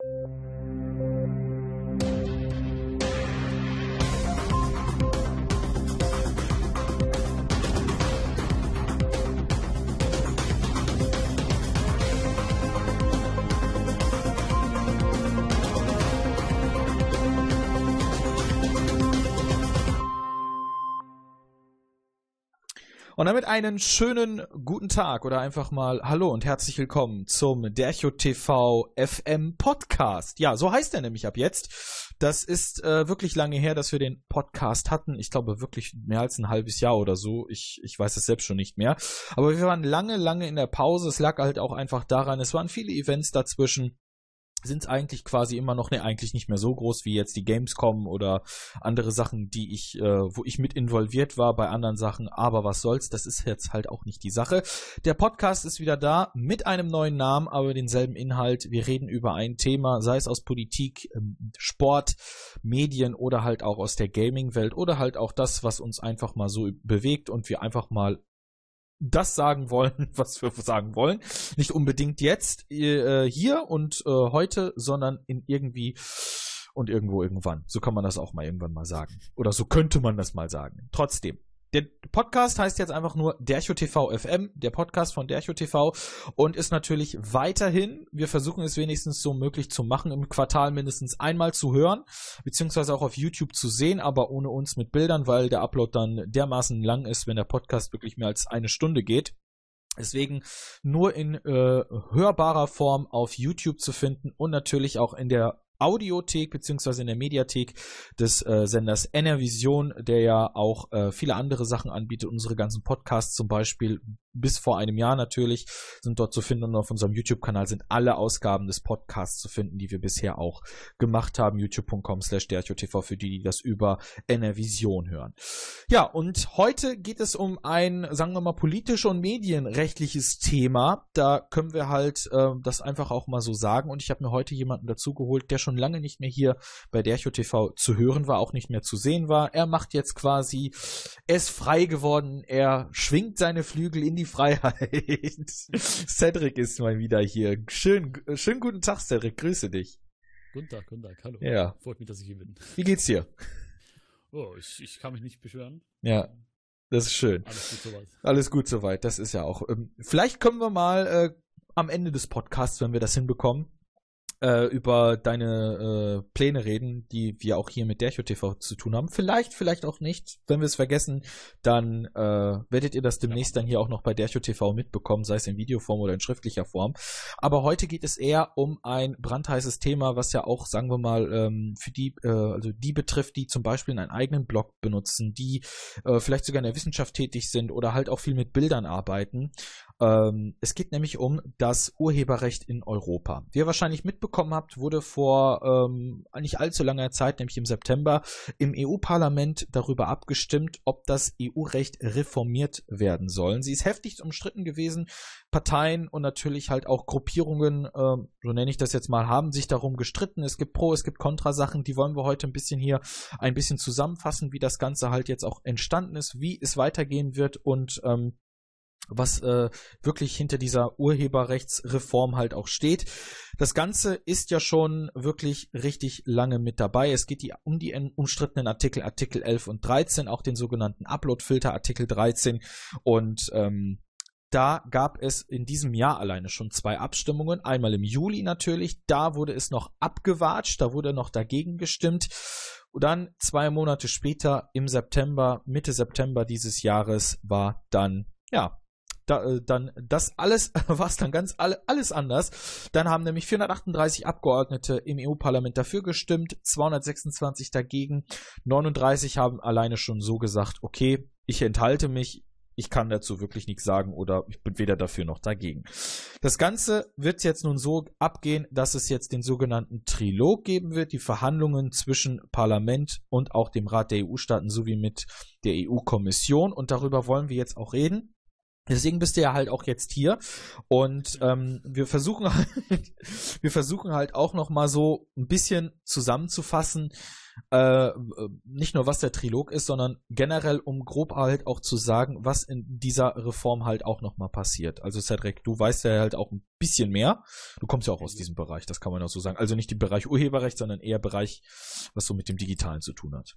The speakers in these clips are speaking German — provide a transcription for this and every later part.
Und damit einen schönen guten Tag oder einfach mal Hallo und herzlich willkommen zum Dercho TV FM Podcast. Ja, so heißt er nämlich ab jetzt. Das ist äh, wirklich lange her, dass wir den Podcast hatten. Ich glaube wirklich mehr als ein halbes Jahr oder so. Ich, ich weiß es selbst schon nicht mehr. Aber wir waren lange, lange in der Pause. Es lag halt auch einfach daran, es waren viele Events dazwischen sind es eigentlich quasi immer noch, ne, eigentlich nicht mehr so groß wie jetzt die Gamescom oder andere Sachen, die ich, äh, wo ich mit involviert war bei anderen Sachen, aber was soll's, das ist jetzt halt auch nicht die Sache. Der Podcast ist wieder da mit einem neuen Namen, aber denselben Inhalt. Wir reden über ein Thema, sei es aus Politik, ähm, Sport, Medien oder halt auch aus der Gaming-Welt oder halt auch das, was uns einfach mal so bewegt und wir einfach mal das sagen wollen, was wir sagen wollen. Nicht unbedingt jetzt, äh, hier und äh, heute, sondern in irgendwie und irgendwo irgendwann. So kann man das auch mal irgendwann mal sagen. Oder so könnte man das mal sagen. Trotzdem. Der Podcast heißt jetzt einfach nur Dercho TV FM, der Podcast von Dercho TV und ist natürlich weiterhin, wir versuchen es wenigstens so möglich zu machen, im Quartal mindestens einmal zu hören, beziehungsweise auch auf YouTube zu sehen, aber ohne uns mit Bildern, weil der Upload dann dermaßen lang ist, wenn der Podcast wirklich mehr als eine Stunde geht. Deswegen nur in äh, hörbarer Form auf YouTube zu finden und natürlich auch in der Audiothek beziehungsweise in der Mediathek des äh, Senders Enervision, der ja auch äh, viele andere Sachen anbietet. Unsere ganzen Podcasts zum Beispiel bis vor einem Jahr natürlich sind dort zu finden und auf unserem YouTube-Kanal sind alle Ausgaben des Podcasts zu finden, die wir bisher auch gemacht haben. youtube.com slash TV für die, die das über Enervision hören. Ja, und heute geht es um ein, sagen wir mal, politisch und medienrechtliches Thema. Da können wir halt äh, das einfach auch mal so sagen und ich habe mir heute jemanden dazu geholt, der schon lange nicht mehr hier bei Dercho TV zu hören war, auch nicht mehr zu sehen war. Er macht jetzt quasi, er ist frei geworden, er schwingt seine Flügel in die Freiheit. Cedric ist mal wieder hier. Schön, schönen guten Tag, Cedric. Grüße dich. Guten Tag, guten Tag. Hallo. Ja. Freut mich, dass ich hier bin. Wie geht's dir? Oh, ich, ich kann mich nicht beschweren. Ja. Das ist schön. Alles gut soweit. Alles gut soweit. Das ist ja auch. Ähm, vielleicht können wir mal äh, am Ende des Podcasts, wenn wir das hinbekommen, äh, über deine äh, Pläne reden, die wir auch hier mit Dercho TV zu tun haben. Vielleicht, vielleicht auch nicht. Wenn wir es vergessen, dann äh, werdet ihr das demnächst dann hier auch noch bei Dercho TV mitbekommen, sei es in Videoform oder in schriftlicher Form. Aber heute geht es eher um ein brandheißes Thema, was ja auch, sagen wir mal, ähm, für die, äh, also die betrifft, die zum Beispiel einen eigenen Blog benutzen, die äh, vielleicht sogar in der Wissenschaft tätig sind oder halt auch viel mit Bildern arbeiten. Ähm, es geht nämlich um das Urheberrecht in Europa. Wie ihr wahrscheinlich mitbekommen habt, wurde vor ähm, nicht allzu langer Zeit, nämlich im September, im EU-Parlament darüber abgestimmt, ob das EU-Recht reformiert werden soll. Sie ist heftig umstritten gewesen. Parteien und natürlich halt auch Gruppierungen, äh, so nenne ich das jetzt mal, haben sich darum gestritten. Es gibt Pro, es gibt Kontrasachen, die wollen wir heute ein bisschen hier ein bisschen zusammenfassen, wie das Ganze halt jetzt auch entstanden ist, wie es weitergehen wird und ähm, was äh, wirklich hinter dieser Urheberrechtsreform halt auch steht. Das Ganze ist ja schon wirklich richtig lange mit dabei. Es geht die, um die umstrittenen Artikel, Artikel 11 und 13, auch den sogenannten Upload-Filter, Artikel 13. Und ähm, da gab es in diesem Jahr alleine schon zwei Abstimmungen. Einmal im Juli natürlich, da wurde es noch abgewatscht, da wurde noch dagegen gestimmt. Und dann zwei Monate später, im September, Mitte September dieses Jahres, war dann ja da, äh, dann das alles war es dann ganz alle, alles anders. Dann haben nämlich 438 Abgeordnete im EU-Parlament dafür gestimmt, 226 dagegen, 39 haben alleine schon so gesagt, okay, ich enthalte mich, ich kann dazu wirklich nichts sagen oder ich bin weder dafür noch dagegen. Das Ganze wird jetzt nun so abgehen, dass es jetzt den sogenannten Trilog geben wird, die Verhandlungen zwischen Parlament und auch dem Rat der EU-Staaten sowie mit der EU-Kommission und darüber wollen wir jetzt auch reden. Deswegen bist du ja halt auch jetzt hier und ähm, wir versuchen halt, wir versuchen halt auch noch mal so ein bisschen zusammenzufassen, äh, nicht nur was der Trilog ist, sondern generell um grob halt auch zu sagen, was in dieser Reform halt auch nochmal passiert. Also Cedric, du weißt ja halt auch ein bisschen mehr. Du kommst ja auch aus diesem Bereich, das kann man auch so sagen. Also nicht im Bereich Urheberrecht, sondern eher Bereich, was so mit dem Digitalen zu tun hat.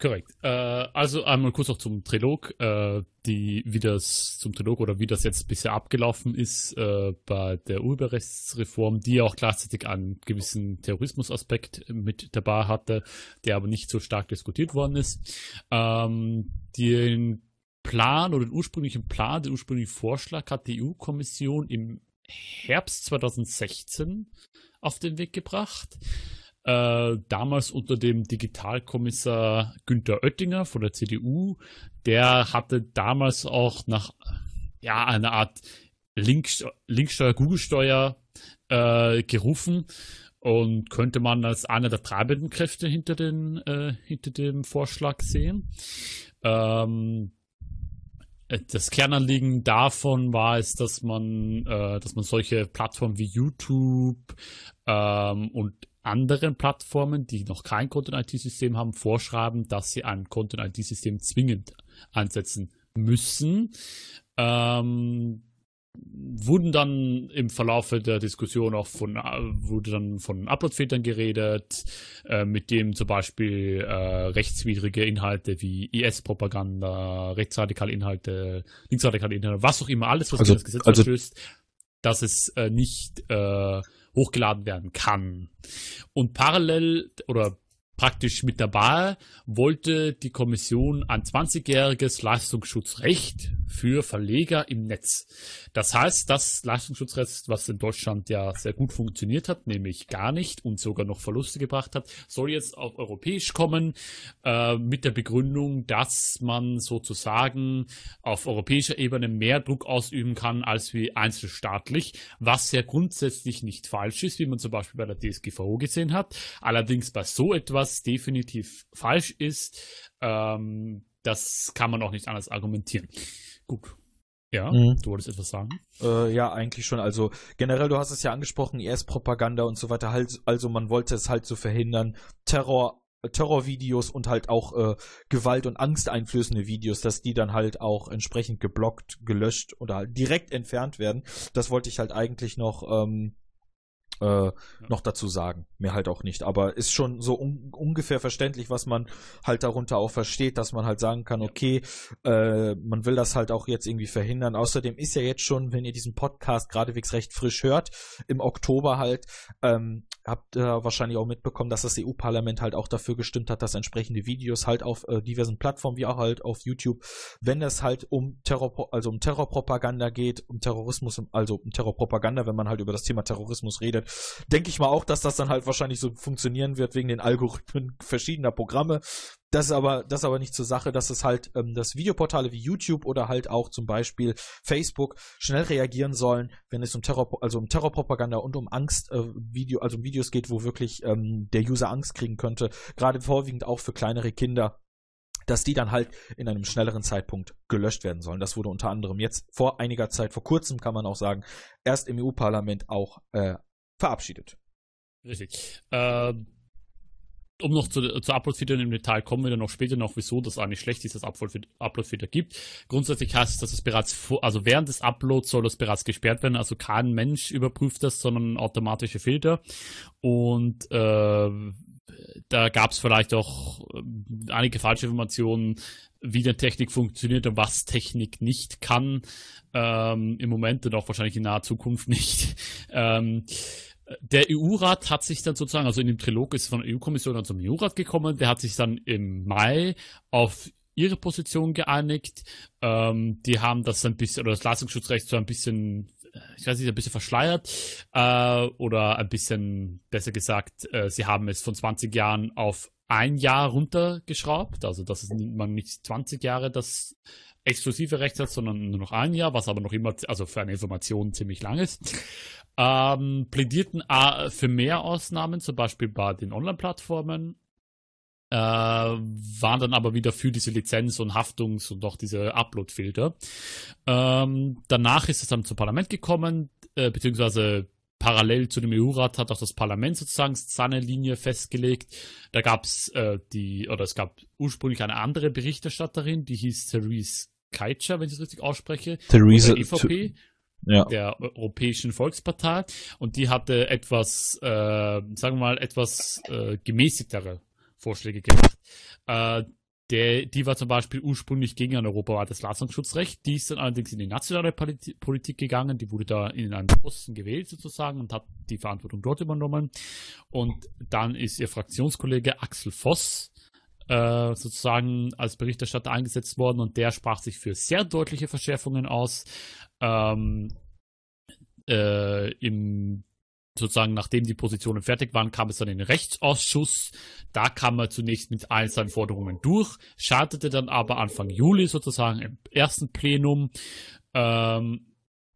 Korrekt. Äh, also einmal kurz noch zum Trilog, äh, die, wie das zum Trilog oder wie das jetzt bisher abgelaufen ist äh, bei der Urheberrechtsreform, die auch gleichzeitig einen gewissen Terrorismusaspekt mit dabei hatte, der aber nicht so stark diskutiert worden ist. Ähm, den Plan oder den ursprünglichen Plan, den ursprünglichen Vorschlag hat die EU-Kommission im Herbst 2016 auf den Weg gebracht äh, damals unter dem Digitalkommissar Günther Oettinger von der CDU. Der hatte damals auch nach ja, einer Art Linksteuer, Linksteuer Google-Steuer äh, gerufen und könnte man als einer der treibenden Kräfte hinter, den, äh, hinter dem Vorschlag sehen. Ähm, das Kernanliegen davon war es, dass man, äh, dass man solche Plattformen wie YouTube ähm, und anderen Plattformen, die noch kein Content-IT-System haben, vorschreiben, dass sie ein Content-IT-System zwingend einsetzen müssen. Ähm, wurden dann im Verlaufe der Diskussion auch von, äh, wurde dann von Uploadfiltern geredet, äh, mit dem zum Beispiel äh, rechtswidrige Inhalte wie IS-Propaganda, rechtsradikale Inhalte, linksradikale Inhalte, was auch immer, alles, was also, das Gesetz also, verstößt, dass es äh, nicht äh, hochgeladen werden kann. Und parallel oder praktisch mit dabei wollte die Kommission ein 20-jähriges Leistungsschutzrecht für Verleger im Netz. Das heißt, das Leistungsschutzrecht, was in Deutschland ja sehr gut funktioniert hat, nämlich gar nicht und sogar noch Verluste gebracht hat, soll jetzt auf europäisch kommen äh, mit der Begründung, dass man sozusagen auf europäischer Ebene mehr Druck ausüben kann als wie einzelstaatlich, was ja grundsätzlich nicht falsch ist, wie man zum Beispiel bei der DSGVO gesehen hat. Allerdings bei so etwas definitiv falsch ist, ähm, das kann man auch nicht anders argumentieren. Gut. Ja, mhm. du wolltest etwas sagen? Äh, ja, eigentlich schon. Also generell, du hast es ja angesprochen, IS-Propaganda und so weiter. Halt, also man wollte es halt so verhindern. Terror, Terrorvideos und halt auch äh, Gewalt- und angsteinflößende Videos, dass die dann halt auch entsprechend geblockt, gelöscht oder halt direkt entfernt werden. Das wollte ich halt eigentlich noch ähm, äh, ja. noch dazu sagen. Mehr halt auch nicht. Aber ist schon so un ungefähr verständlich, was man halt darunter auch versteht, dass man halt sagen kann, okay, äh, man will das halt auch jetzt irgendwie verhindern. Außerdem ist ja jetzt schon, wenn ihr diesen Podcast geradewegs recht frisch hört, im Oktober halt, ähm, habt ihr wahrscheinlich auch mitbekommen, dass das EU-Parlament halt auch dafür gestimmt hat, dass entsprechende Videos halt auf äh, diversen Plattformen, wie auch halt auf YouTube, wenn es halt um Terror, also um Terrorpropaganda geht, um Terrorismus, also um Terrorpropaganda, wenn man halt über das Thema Terrorismus redet, denke ich mal auch, dass das dann halt wahrscheinlich so funktionieren wird wegen den Algorithmen verschiedener Programme. Das ist aber, das ist aber nicht zur Sache, dass es halt, ähm, dass Videoportale wie YouTube oder halt auch zum Beispiel Facebook schnell reagieren sollen, wenn es um Terror, also um Terrorpropaganda und um Angst, äh, Video, also um Videos geht, wo wirklich ähm, der User Angst kriegen könnte. Gerade vorwiegend auch für kleinere Kinder dass die dann halt in einem schnelleren Zeitpunkt gelöscht werden sollen. Das wurde unter anderem jetzt vor einiger Zeit, vor kurzem kann man auch sagen, erst im EU-Parlament auch äh, verabschiedet. Richtig. Äh, um noch zu, zu Upload-Filtern im Detail kommen wir dann noch später noch, wieso das eigentlich schlecht ist, dass Upload-Filter gibt. Grundsätzlich heißt es, dass es bereits vor, also während des Uploads soll das bereits gesperrt werden, also kein Mensch überprüft das, sondern automatische Filter. Und äh, da gab es vielleicht auch äh, einige falsche Informationen, wie die Technik funktioniert und was Technik nicht kann. Ähm, Im Moment und auch wahrscheinlich in naher Zukunft nicht. Ähm, der EU-Rat hat sich dann sozusagen, also in dem Trilog ist von der EU-Kommission dann zum EU-Rat gekommen, der hat sich dann im Mai auf ihre Position geeinigt. Ähm, die haben das ein bisschen, oder das Leistungsschutzrecht so ein bisschen, ich weiß nicht, ein bisschen verschleiert, äh, oder ein bisschen, besser gesagt, äh, sie haben es von 20 Jahren auf ein Jahr runtergeschraubt, also dass man nicht 20 Jahre das exklusive Recht hat, sondern nur noch ein Jahr, was aber noch immer, also für eine Information ziemlich lang ist ähm, plädierten äh, für mehr Ausnahmen, zum Beispiel bei den Online-Plattformen, äh, waren dann aber wieder für diese Lizenz- und Haftungs- und auch diese Upload-Filter. Ähm, danach ist es dann zum Parlament gekommen, äh, beziehungsweise parallel zu dem EU-Rat hat auch das Parlament sozusagen seine Linie festgelegt. Da gab es äh, die, oder es gab ursprünglich eine andere Berichterstatterin, die hieß Therese Keitscher, wenn ich es richtig ausspreche. Therese EVP. Ja. der Europäischen Volkspartei und die hatte etwas, äh, sagen wir mal, etwas äh, gemäßigtere Vorschläge gemacht. Äh, der, die war zum Beispiel ursprünglich gegen ein europaweites Leistungsschutzrecht. Die ist dann allerdings in die nationale Politik gegangen. Die wurde da in einen Posten gewählt sozusagen und hat die Verantwortung dort übernommen. Und dann ist ihr Fraktionskollege Axel Voss äh, sozusagen als Berichterstatter eingesetzt worden und der sprach sich für sehr deutliche Verschärfungen aus. Ähm, äh, Im sozusagen nachdem die Positionen fertig waren, kam es dann in den Rechtsausschuss. Da kam er zunächst mit allen seinen Forderungen durch, schaltete dann aber Anfang Juli sozusagen im ersten Plenum, ähm,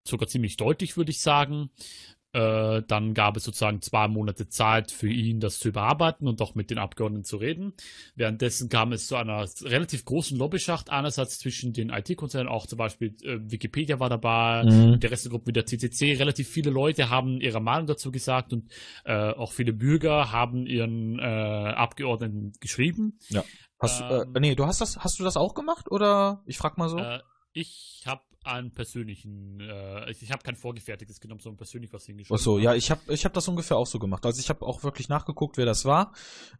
sogar ziemlich deutlich, würde ich sagen, äh, dann gab es sozusagen zwei Monate Zeit für ihn, das zu überarbeiten und auch mit den Abgeordneten zu reden. Währenddessen kam es zu einer relativ großen Lobbyschacht, einerseits zwischen den IT-Konzernen, auch zum Beispiel äh, Wikipedia war dabei, mhm. der Restgruppe wie der CCC. Relativ viele Leute haben ihre Meinung dazu gesagt und äh, auch viele Bürger haben ihren äh, Abgeordneten geschrieben. Ja. Hast, äh, ähm, nee, du hast das, hast du das auch gemacht oder? Ich frag mal so. Äh, ich habe einen persönlichen, äh, ich, ich habe kein vorgefertigtes genommen, sondern persönlich was hingeschrieben. Ach so, ja, ich habe ich hab das ungefähr auch so gemacht. Also ich habe auch wirklich nachgeguckt, wer das war,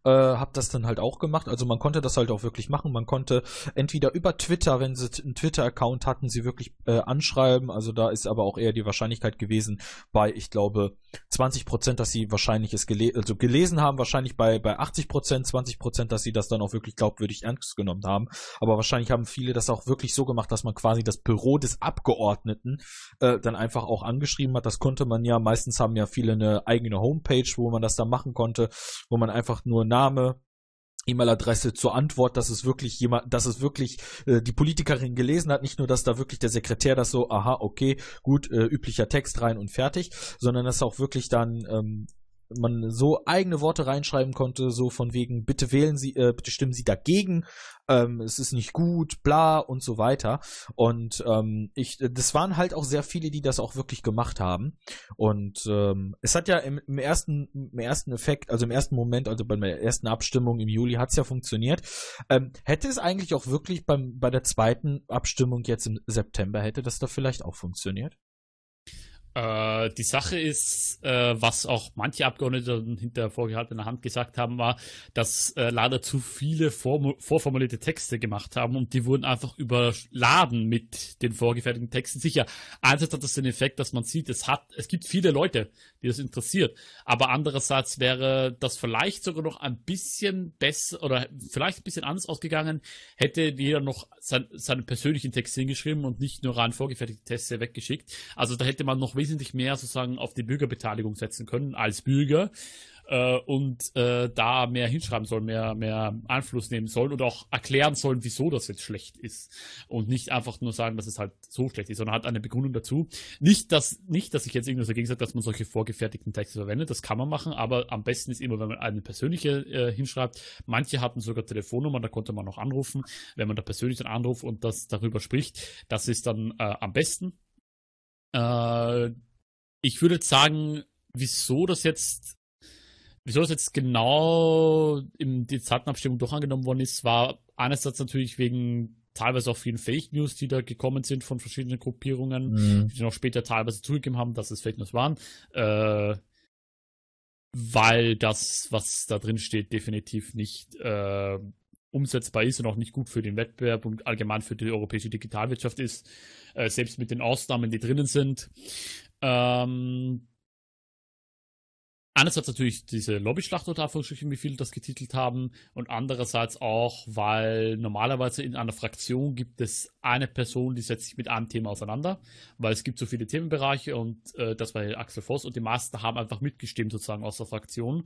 äh, habe das dann halt auch gemacht. Also man konnte das halt auch wirklich machen. Man konnte entweder über Twitter, wenn sie einen Twitter-Account hatten, sie wirklich äh, anschreiben. Also da ist aber auch eher die Wahrscheinlichkeit gewesen bei, ich glaube, 20 Prozent, dass sie wahrscheinlich es gele also gelesen haben, wahrscheinlich bei, bei 80 Prozent, 20 Prozent, dass sie das dann auch wirklich glaubwürdig ernst genommen haben. Aber wahrscheinlich haben viele das auch wirklich so gemacht, dass man quasi das Büro des Abgeordneten äh, dann einfach auch angeschrieben hat. Das konnte man ja, meistens haben ja viele eine eigene Homepage, wo man das dann machen konnte, wo man einfach nur Name, E-Mail-Adresse zur Antwort, dass es wirklich jemand, dass es wirklich äh, die Politikerin gelesen hat, nicht nur, dass da wirklich der Sekretär das so, aha, okay, gut, äh, üblicher Text rein und fertig, sondern dass auch wirklich dann ähm, man so eigene Worte reinschreiben konnte, so von wegen, bitte wählen Sie, äh, bitte stimmen Sie dagegen, ähm, es ist nicht gut, bla und so weiter. Und ähm, ich, das waren halt auch sehr viele, die das auch wirklich gemacht haben. Und ähm, es hat ja im, im ersten, im ersten Effekt, also im ersten Moment, also bei der ersten Abstimmung im Juli hat es ja funktioniert. Ähm, hätte es eigentlich auch wirklich beim, bei der zweiten Abstimmung jetzt im September, hätte das da vielleicht auch funktioniert? Äh, die Sache ist, äh, was auch manche Abgeordnete hinter vorgehaltener Hand gesagt haben, war, dass äh, leider zu viele vorm vorformulierte Texte gemacht haben und die wurden einfach überladen mit den vorgefertigten Texten. Sicher, einerseits hat das den Effekt, dass man sieht, es hat, es gibt viele Leute, die das interessiert, aber andererseits wäre das vielleicht sogar noch ein bisschen besser oder vielleicht ein bisschen anders ausgegangen, hätte jeder noch sein, seinen persönlichen Text hingeschrieben und nicht nur rein vorgefertigte Texte weggeschickt. Also da hätte man noch wesentlich mehr sozusagen auf die Bürgerbeteiligung setzen können als Bürger äh, und äh, da mehr hinschreiben sollen, mehr, mehr Einfluss nehmen sollen und auch erklären sollen, wieso das jetzt schlecht ist. Und nicht einfach nur sagen, dass es halt so schlecht ist, sondern halt eine Begründung dazu. Nicht, dass, nicht, dass ich jetzt irgendwas dagegen sage, dass man solche vorgefertigten Texte verwendet, das kann man machen, aber am besten ist immer, wenn man eine persönliche äh, hinschreibt. Manche hatten sogar Telefonnummern, da konnte man noch anrufen, wenn man da persönlich dann anruft und das darüber spricht. Das ist dann äh, am besten. Äh, ich würde sagen, wieso das jetzt, wieso das jetzt genau in die Zeitenabstimmung doch angenommen worden ist, war einerseits natürlich wegen teilweise auch vielen Fake News, die da gekommen sind von verschiedenen Gruppierungen, mhm. die noch später teilweise zugegeben haben, dass es Fake News waren. Äh, weil das, was da drin steht, definitiv nicht äh, umsetzbar ist und auch nicht gut für den Wettbewerb und allgemein für die europäische Digitalwirtschaft ist, äh, selbst mit den Ausnahmen, die drinnen sind. Ähm, einerseits natürlich diese Lobbyschlacht oder Anführungsstrichen, wie viele das getitelt haben, und andererseits auch, weil normalerweise in einer Fraktion gibt es eine Person, die setzt sich mit einem Thema auseinander, weil es gibt so viele Themenbereiche und äh, das war Axel Voss und die meisten haben einfach mitgestimmt sozusagen aus der Fraktion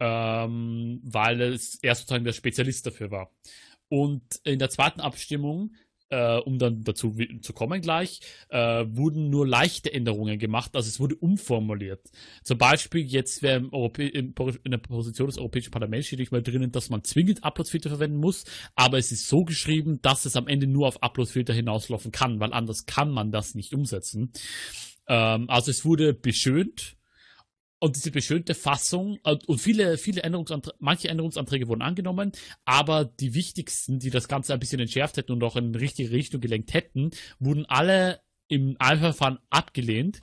ähm, weil es er sozusagen der Spezialist dafür war. Und in der zweiten Abstimmung, äh, um dann dazu zu kommen gleich, äh, wurden nur leichte Änderungen gemacht, also es wurde umformuliert. Zum Beispiel jetzt wäre im in der Position des Europäischen Parlaments steht nicht mal drinnen, dass man zwingend Uploadfilter verwenden muss, aber es ist so geschrieben, dass es am Ende nur auf Uploadfilter hinauslaufen kann, weil anders kann man das nicht umsetzen. Ähm, also es wurde beschönt, und diese beschönte Fassung äh, und viele, viele Änderungsanträge, manche Änderungsanträge wurden angenommen, aber die wichtigsten, die das Ganze ein bisschen entschärft hätten und auch in die richtige Richtung gelenkt hätten, wurden alle im Eilverfahren abgelehnt.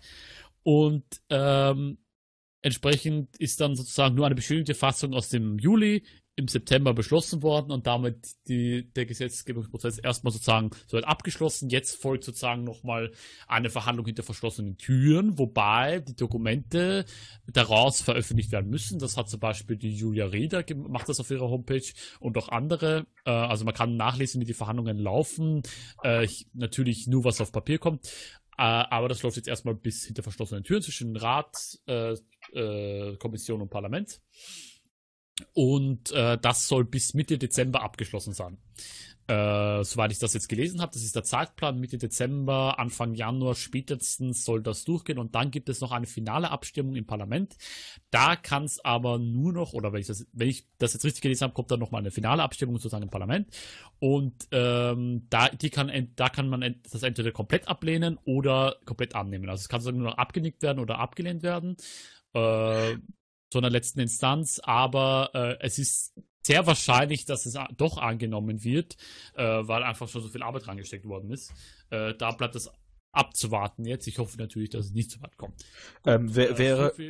Und ähm, entsprechend ist dann sozusagen nur eine beschönigte Fassung aus dem Juli im September beschlossen worden und damit die, der Gesetzgebungsprozess erstmal sozusagen soweit abgeschlossen. Jetzt folgt sozusagen nochmal eine Verhandlung hinter verschlossenen Türen, wobei die Dokumente daraus veröffentlicht werden müssen. Das hat zum Beispiel die Julia Reda gemacht, das auf ihrer Homepage und auch andere. Äh, also man kann nachlesen, wie die Verhandlungen laufen. Äh, natürlich nur, was auf Papier kommt. Äh, aber das läuft jetzt erstmal bis hinter verschlossenen Türen zwischen Rat, Kommission und Parlament. Und äh, das soll bis Mitte Dezember abgeschlossen sein. Äh, soweit ich das jetzt gelesen habe, das ist der Zeitplan. Mitte Dezember, Anfang Januar spätestens soll das durchgehen und dann gibt es noch eine finale Abstimmung im Parlament. Da kann es aber nur noch, oder wenn ich, das, wenn ich das jetzt richtig gelesen habe, kommt dann noch mal eine finale Abstimmung sozusagen im Parlament und ähm, da, die kann, da kann man das entweder komplett ablehnen oder komplett annehmen. Also es kann sozusagen nur noch abgenickt werden oder abgelehnt werden. Äh, zu einer letzten Instanz, aber äh, es ist sehr wahrscheinlich, dass es doch angenommen wird, äh, weil einfach schon so viel Arbeit reingesteckt worden ist. Äh, da bleibt es abzuwarten jetzt. Ich hoffe natürlich, dass es nicht so weit kommt. Ähm, wär, wäre, so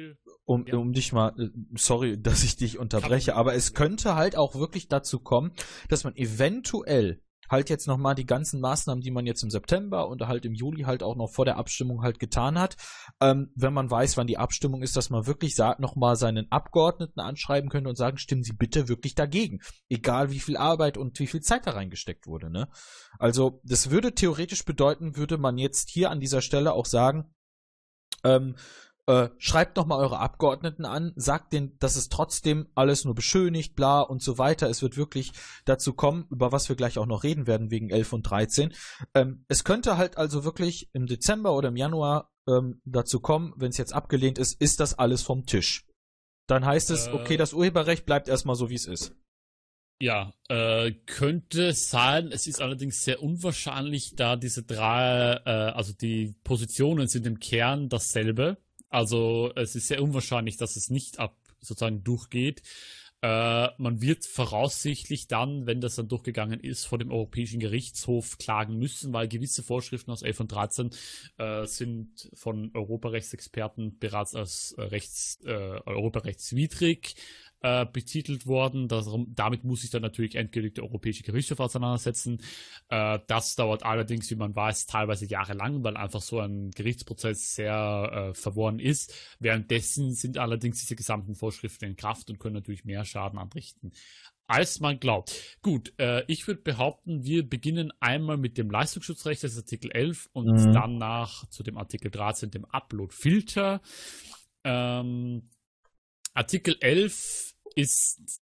um, ja. um dich mal, äh, sorry, dass ich dich unterbreche, aber es könnte halt auch wirklich dazu kommen, dass man eventuell halt jetzt nochmal die ganzen Maßnahmen, die man jetzt im September und halt im Juli halt auch noch vor der Abstimmung halt getan hat, ähm, wenn man weiß, wann die Abstimmung ist, dass man wirklich nochmal seinen Abgeordneten anschreiben könnte und sagen, stimmen Sie bitte wirklich dagegen. Egal wie viel Arbeit und wie viel Zeit da reingesteckt wurde, ne? Also, das würde theoretisch bedeuten, würde man jetzt hier an dieser Stelle auch sagen, ähm, äh, schreibt nochmal eure Abgeordneten an, sagt denen, dass es trotzdem alles nur beschönigt, bla und so weiter. Es wird wirklich dazu kommen, über was wir gleich auch noch reden werden wegen 11 und 13. Ähm, es könnte halt also wirklich im Dezember oder im Januar ähm, dazu kommen, wenn es jetzt abgelehnt ist, ist das alles vom Tisch. Dann heißt es, äh, okay, das Urheberrecht bleibt erstmal so, wie es ist. Ja, äh, könnte sein. Es ist allerdings sehr unwahrscheinlich, da diese drei, äh, also die Positionen sind im Kern dasselbe. Also es ist sehr unwahrscheinlich, dass es nicht ab sozusagen durchgeht. Äh, man wird voraussichtlich dann, wenn das dann durchgegangen ist, vor dem Europäischen Gerichtshof klagen müssen, weil gewisse Vorschriften aus 11 und 13 äh, sind von Europarechtsexperten bereits als äh, Rechts, äh, Europarechtswidrig äh, betitelt worden. Darum, damit muss sich dann natürlich endgültig der Europäische Gerichtshof auseinandersetzen. Äh, das dauert allerdings, wie man weiß, teilweise jahrelang, weil einfach so ein Gerichtsprozess sehr äh, verworren ist. Währenddessen sind allerdings diese gesamten Vorschriften in Kraft und können natürlich mehr Schaden anrichten als man glaubt. Gut, äh, ich würde behaupten, wir beginnen einmal mit dem Leistungsschutzrecht, das ist Artikel 11, und mhm. danach zu dem Artikel 13, dem Upload-Filter. Ähm, Artikel 11 ist,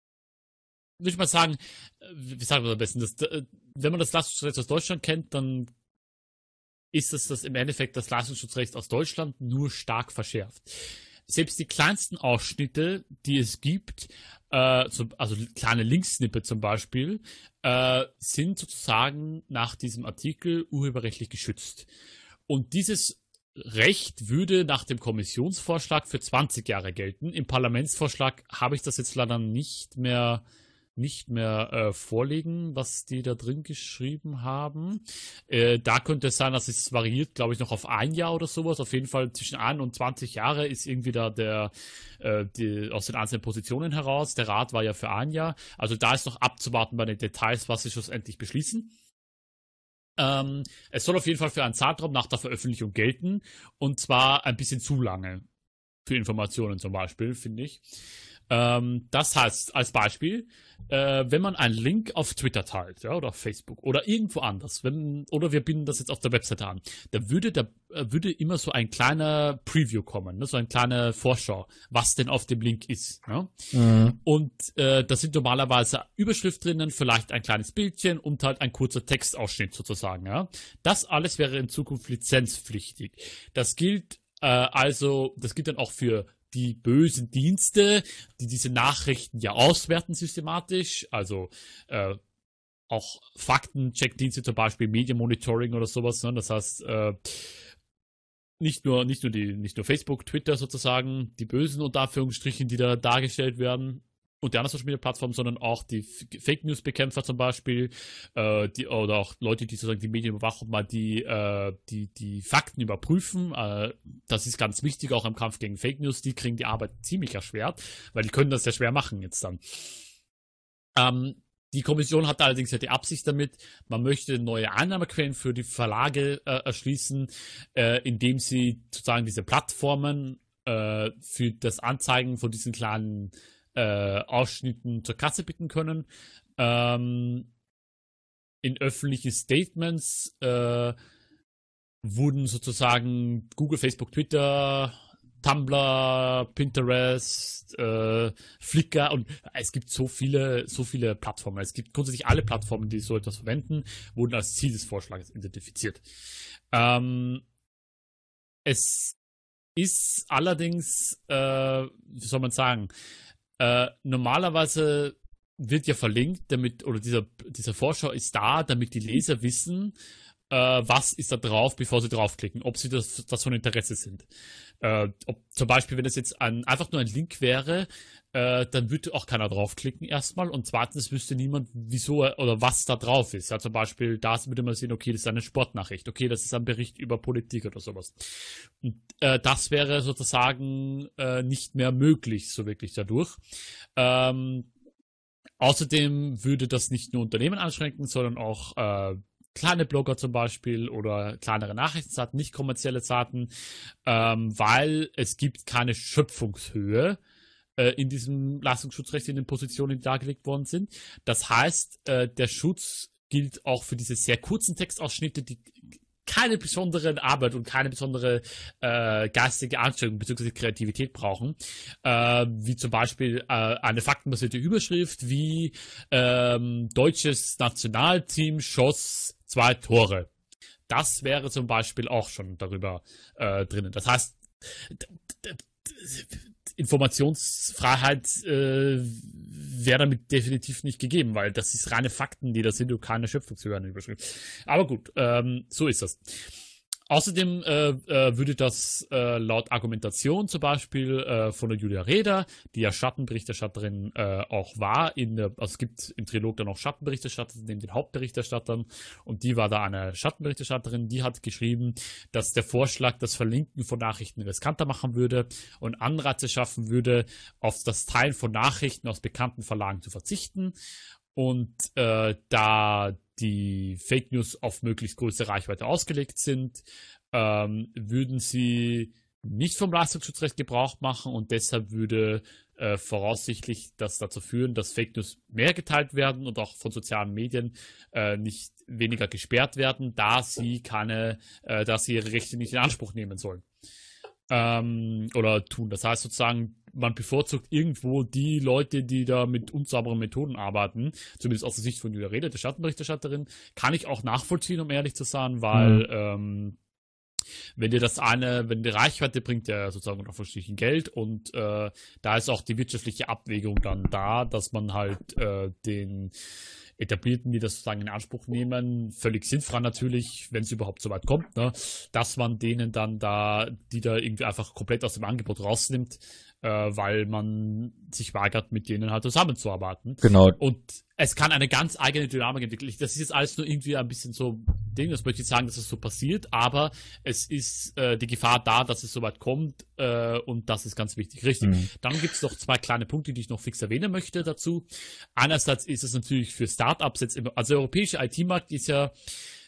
würde ich mal sagen, äh, wie sagen wir am besten, das, äh, wenn man das Leistungsschutzrecht aus Deutschland kennt, dann ist es das im Endeffekt das Leistungsschutzrecht aus Deutschland nur stark verschärft. Selbst die kleinsten Ausschnitte, die es gibt, äh, so, also kleine Linksnippe zum Beispiel, äh, sind sozusagen nach diesem Artikel urheberrechtlich geschützt. Und dieses Recht würde nach dem Kommissionsvorschlag für 20 Jahre gelten. Im Parlamentsvorschlag habe ich das jetzt leider nicht mehr nicht mehr äh, vorlegen, was die da drin geschrieben haben. Äh, da könnte es sein, dass es variiert, glaube ich, noch auf ein Jahr oder sowas. Auf jeden Fall zwischen ein und 20 Jahre ist irgendwie da der äh, die, aus den einzelnen Positionen heraus. Der Rat war ja für ein Jahr. Also da ist noch abzuwarten bei den Details, was sie schlussendlich beschließen. Ähm, es soll auf jeden Fall für einen Zeitraum nach der Veröffentlichung gelten und zwar ein bisschen zu lange. Für Informationen zum Beispiel, finde ich. Ähm, das heißt, als Beispiel, äh, wenn man einen Link auf Twitter teilt, ja, oder auf Facebook oder irgendwo anders, wenn, oder wir binden das jetzt auf der Webseite an, da würde da äh, würde immer so ein kleiner Preview kommen, ne, so ein kleiner Vorschau, was denn auf dem Link ist. Ja? Mhm. Und äh, da sind normalerweise Überschrift drinnen, vielleicht ein kleines Bildchen und halt ein kurzer Textausschnitt sozusagen. Ja? Das alles wäre in Zukunft lizenzpflichtig. Das gilt äh, also, das gilt dann auch für die bösen Dienste, die diese Nachrichten ja auswerten systematisch, also äh, auch Faktencheckdienste, zum Beispiel Media Monitoring oder sowas. Ne? Das heißt, äh, nicht nur, nicht nur die, nicht nur Facebook, Twitter sozusagen, die bösen unter Anführungsstrichen, die da dargestellt werden, und die anderen Social Media Plattformen, sondern auch die Fake News Bekämpfer zum Beispiel, äh, die, oder auch Leute, die sozusagen die Medien überwachen, mal die, äh, die, die Fakten überprüfen. Äh, das ist ganz wichtig, auch im Kampf gegen Fake News. Die kriegen die Arbeit ziemlich erschwert, weil die können das sehr schwer machen jetzt dann. Ähm, die Kommission hat allerdings ja die Absicht damit, man möchte neue Einnahmequellen für die Verlage äh, erschließen, äh, indem sie sozusagen diese Plattformen äh, für das Anzeigen von diesen kleinen äh, Ausschnitten zur Kasse bitten können. Ähm, in öffentlichen Statements äh, wurden sozusagen Google, Facebook, Twitter, Tumblr, Pinterest, äh, Flickr und es gibt so viele, so viele Plattformen. Es gibt grundsätzlich alle Plattformen, die so etwas verwenden, wurden als Ziel des Vorschlags identifiziert. Ähm, es ist allerdings, äh, wie soll man sagen, äh, normalerweise wird ja verlinkt, damit, oder dieser, dieser Vorschau ist da, damit die Leser wissen, äh, was ist da drauf, bevor sie draufklicken, ob sie das, das von Interesse sind. Äh, ob, zum Beispiel, wenn es jetzt ein, einfach nur ein Link wäre, äh, dann würde auch keiner draufklicken erstmal und zweitens wüsste niemand, wieso oder was da drauf ist. Ja, zum Beispiel, da würde man sehen, okay, das ist eine Sportnachricht, okay, das ist ein Bericht über Politik oder sowas. Und äh, das wäre sozusagen äh, nicht mehr möglich, so wirklich dadurch. Ähm, außerdem würde das nicht nur Unternehmen einschränken, sondern auch äh, kleine Blogger zum Beispiel oder kleinere Nachrichtenseiten, nicht kommerzielle Seiten, ähm, weil es gibt keine Schöpfungshöhe äh, in diesem Leistungsschutzrecht in den Positionen, die dargelegt worden sind. Das heißt, äh, der Schutz gilt auch für diese sehr kurzen Textausschnitte, die keine besondere Arbeit und keine besondere äh, geistige Anstrengung bzw. Kreativität brauchen, äh, wie zum Beispiel äh, eine faktenbasierte Überschrift wie ähm, deutsches Nationalteam schoss zwei Tore. Das wäre zum Beispiel auch schon darüber äh, drinnen. Das heißt, Informationsfreiheit äh, wäre damit definitiv nicht gegeben, weil das ist reine Fakten, die da sind und keine Schöpfungshören überschrieben. Aber gut, ähm, so ist das. Außerdem äh, äh, würde das äh, laut Argumentation zum Beispiel äh, von der Julia Reda, die ja Schattenberichterstatterin äh, auch war, in der, also es gibt im Trilog dann auch Schattenberichterstatter neben den Hauptberichterstattern und die war da eine Schattenberichterstatterin, die hat geschrieben, dass der Vorschlag das Verlinken von Nachrichten riskanter machen würde und Anreize schaffen würde, auf das Teilen von Nachrichten aus bekannten Verlagen zu verzichten und äh, da die Fake News auf möglichst große Reichweite ausgelegt sind, ähm, würden sie nicht vom Leistungsschutzrecht Gebrauch machen und deshalb würde äh, voraussichtlich das dazu führen, dass Fake News mehr geteilt werden und auch von sozialen Medien äh, nicht weniger gesperrt werden, da sie keine, äh, da sie ihre Rechte nicht in Anspruch nehmen sollen ähm, oder tun. Das heißt sozusagen, man bevorzugt irgendwo die Leute, die da mit unsauberen Methoden arbeiten, zumindest aus der Sicht von Julia Rede, der Schattenberichterstatterin, kann ich auch nachvollziehen, um ehrlich zu sein, weil mhm. ähm, wenn dir das eine, wenn die Reichweite bringt ja sozusagen Verschieden Geld und äh, da ist auch die wirtschaftliche Abwägung dann da, dass man halt äh, den Etablierten, die das sozusagen in Anspruch nehmen, völlig sinnfrei natürlich, wenn es überhaupt so weit kommt, ne, dass man denen dann da, die da irgendwie einfach komplett aus dem Angebot rausnimmt, äh, weil man sich weigert, mit denen halt zusammenzuarbeiten. Genau. Und es kann eine ganz eigene Dynamik entwickeln. Das ist jetzt alles nur irgendwie ein bisschen so Ding, das möchte ich sagen, dass es so passiert, aber es ist äh, die Gefahr da, dass es so weit kommt äh, und das ist ganz wichtig. Richtig. Mhm. Dann gibt es noch zwei kleine Punkte, die ich noch fix erwähnen möchte dazu. Einerseits ist es natürlich für Startups jetzt, immer, also der europäische IT-Markt ist ja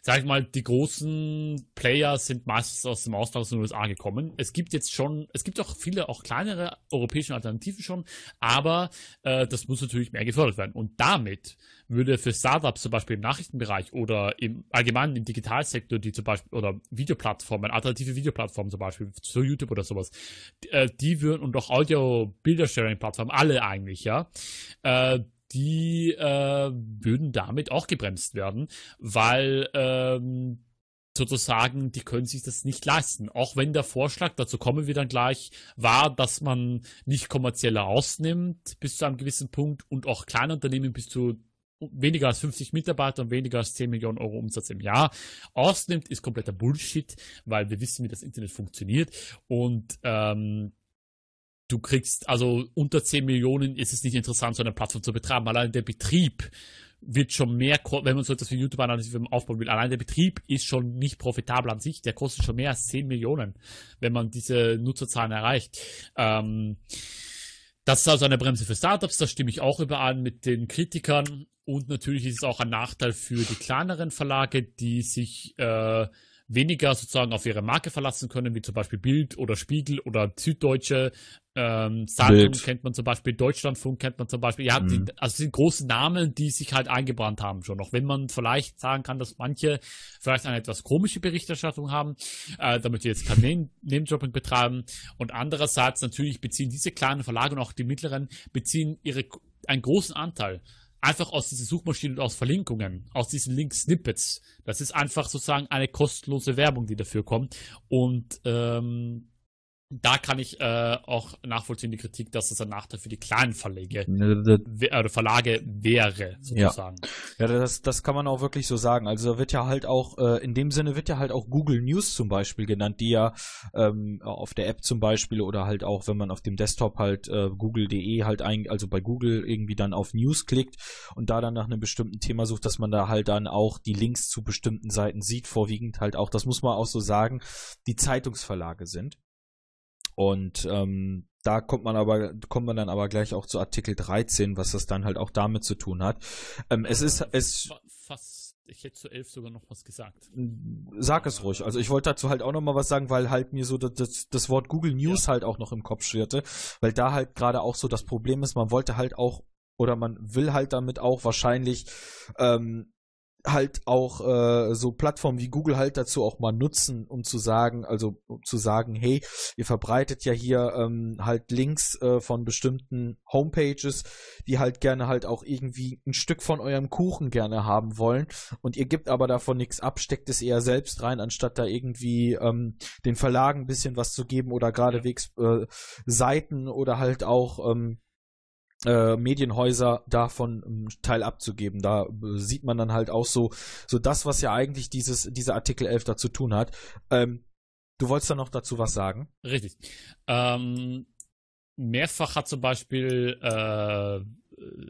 sag ich mal, die großen Player sind meistens aus dem Ausland aus den USA gekommen. Es gibt jetzt schon, es gibt auch viele, auch kleinere europäische Alternativen schon, aber äh, das muss natürlich mehr gefördert werden. Und damit würde für Startups zum Beispiel im Nachrichtenbereich oder im allgemeinen im Digitalsektor, die zum Beispiel, oder Videoplattformen, alternative Videoplattformen zum Beispiel, zu YouTube oder sowas, äh, die würden und auch Audio-Bildersharing-Plattformen, alle eigentlich, ja, äh, die äh, würden damit auch gebremst werden, weil ähm, sozusagen, die können sich das nicht leisten. Auch wenn der Vorschlag, dazu kommen wir dann gleich, war, dass man nicht kommerzieller ausnimmt bis zu einem gewissen Punkt und auch Kleinunternehmen bis zu weniger als 50 Mitarbeiter und weniger als 10 Millionen Euro Umsatz im Jahr ausnimmt, ist kompletter Bullshit, weil wir wissen, wie das Internet funktioniert und ähm, du kriegst, also unter 10 Millionen ist es nicht interessant, so eine Plattform zu betreiben. Allein der Betrieb wird schon mehr, wenn man so etwas wie YouTube aufbauen will, allein der Betrieb ist schon nicht profitabel an sich. Der kostet schon mehr als 10 Millionen, wenn man diese Nutzerzahlen erreicht. Ähm, das ist also eine Bremse für Startups, da stimme ich auch überall mit den Kritikern. Und natürlich ist es auch ein Nachteil für die kleineren Verlage, die sich äh, weniger sozusagen auf ihre Marke verlassen können, wie zum Beispiel Bild oder Spiegel oder Süddeutsche. Ähm, Samsung kennt man zum Beispiel, Deutschlandfunk kennt man zum Beispiel. Ja, mhm. die, also sind große Namen, die sich halt eingebrannt haben schon. Auch wenn man vielleicht sagen kann, dass manche vielleicht eine etwas komische Berichterstattung haben, äh, damit wir jetzt kein Name-Dropping betreiben. Und andererseits natürlich beziehen diese kleinen Verlage und auch die mittleren beziehen ihre einen großen Anteil einfach aus diesen Suchmaschinen und aus Verlinkungen, aus diesen Link-Snippets. Das ist einfach sozusagen eine kostenlose Werbung, die dafür kommt. Und ähm, da kann ich äh, auch nachvollziehen die Kritik, dass es ein Nachteil für die kleinen Verlage, äh, Verlage wäre, sozusagen. Ja, ja das, das kann man auch wirklich so sagen. Also da wird ja halt auch, äh, in dem Sinne wird ja halt auch Google News zum Beispiel genannt, die ja ähm, auf der App zum Beispiel oder halt auch, wenn man auf dem Desktop halt äh, google.de halt ein, also bei Google irgendwie dann auf News klickt und da dann nach einem bestimmten Thema sucht, dass man da halt dann auch die Links zu bestimmten Seiten sieht, vorwiegend halt auch, das muss man auch so sagen, die Zeitungsverlage sind. Und ähm, da kommt man aber, kommt man dann aber gleich auch zu Artikel 13, was das dann halt auch damit zu tun hat. Ähm, es ist, es. Fast, ich hätte zu 11 sogar noch was gesagt. Sag es ruhig. Also ich wollte dazu halt auch noch mal was sagen, weil halt mir so das, das Wort Google News ja. halt auch noch im Kopf schwirrte, weil da halt gerade auch so das Problem ist, man wollte halt auch oder man will halt damit auch wahrscheinlich ähm, halt auch äh, so Plattformen wie Google halt dazu auch mal nutzen, um zu sagen, also um zu sagen, hey, ihr verbreitet ja hier ähm, halt Links äh, von bestimmten Homepages, die halt gerne halt auch irgendwie ein Stück von eurem Kuchen gerne haben wollen. Und ihr gebt aber davon nichts ab, steckt es eher selbst rein, anstatt da irgendwie ähm, den Verlagen ein bisschen was zu geben oder geradewegs äh, Seiten oder halt auch ähm, äh, Medienhäuser davon einen Teil abzugeben. Da äh, sieht man dann halt auch so, so das, was ja eigentlich dieses, dieser Artikel 11 da zu tun hat. Ähm, du wolltest da noch dazu was sagen? Richtig. Ähm, mehrfach hat zum Beispiel äh,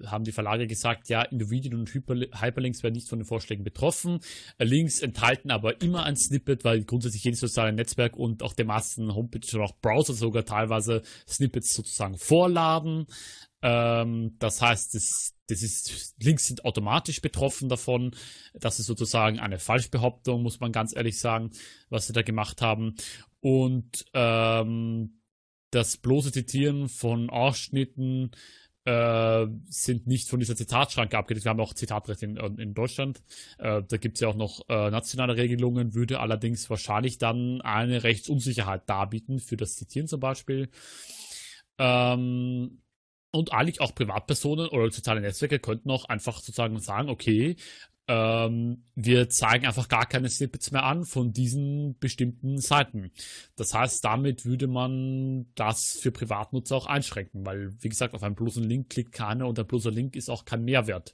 haben die Verlage gesagt, ja, Individuen und Hyperlinks werden nicht von den Vorschlägen betroffen. Äh, Links enthalten aber immer ein Snippet, weil grundsätzlich jedes soziale Netzwerk und auch der meisten Homepages und auch Browser sogar teilweise Snippets sozusagen vorladen. Ähm, das heißt, das, das ist, Links sind automatisch betroffen davon. Das ist sozusagen eine Falschbehauptung, muss man ganz ehrlich sagen, was sie da gemacht haben. Und ähm, das bloße Zitieren von Ausschnitten äh, sind nicht von dieser Zitatschranke abgedeckt. Wir haben auch Zitatrecht in, in Deutschland. Äh, da gibt es ja auch noch äh, nationale Regelungen, würde allerdings wahrscheinlich dann eine Rechtsunsicherheit darbieten für das Zitieren zum Beispiel. Ähm, und eigentlich auch Privatpersonen oder soziale Netzwerke könnten auch einfach sozusagen sagen, okay, ähm, wir zeigen einfach gar keine Snippets mehr an von diesen bestimmten Seiten. Das heißt, damit würde man das für Privatnutzer auch einschränken, weil, wie gesagt, auf einen bloßen Link klickt keiner und der bloße Link ist auch kein Mehrwert,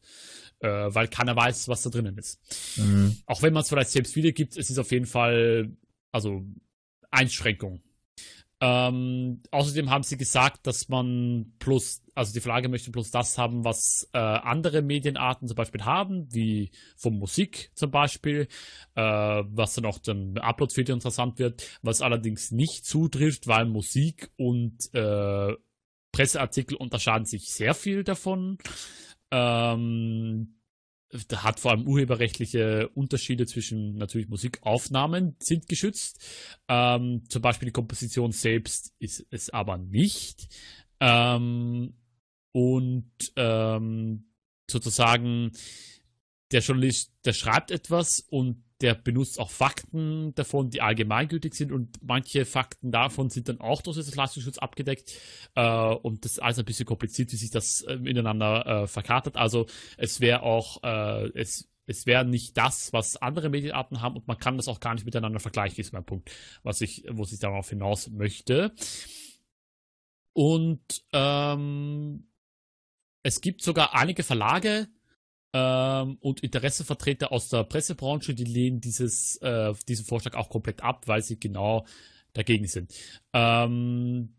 äh, weil keiner weiß, was da drinnen ist. Mhm. Auch wenn man es vielleicht selbst wiedergibt, es ist auf jeden Fall, also Einschränkung ähm, außerdem haben sie gesagt, dass man plus, also die Verlage möchte plus das haben, was äh, andere Medienarten zum Beispiel haben, wie von Musik zum Beispiel, äh, was dann auch dem Upload-Video interessant wird, was allerdings nicht zutrifft, weil Musik und äh, Presseartikel unterscheiden sich sehr viel davon. Ähm, hat vor allem urheberrechtliche Unterschiede zwischen natürlich Musikaufnahmen sind geschützt. Ähm, zum Beispiel die Komposition selbst ist es aber nicht. Ähm, und ähm, sozusagen der Journalist, der schreibt etwas und der benutzt auch Fakten davon, die allgemeingültig sind und manche Fakten davon sind dann auch durch das Leistungsschutz abgedeckt äh, und das ist alles ein bisschen kompliziert, wie sich das äh, ineinander äh, verkartet. Also es wäre auch, äh, es, es wäre nicht das, was andere Medienarten haben und man kann das auch gar nicht miteinander vergleichen, ist mein Punkt, was ich, wo ich darauf hinaus möchte. Und ähm, es gibt sogar einige Verlage, Ähm, und Interessenvertreter aus der Pressebranche, die lehnen dieses, äh, diesen Vorschlag auch komplett ab, weil sie genau dagegen sind. Ähm,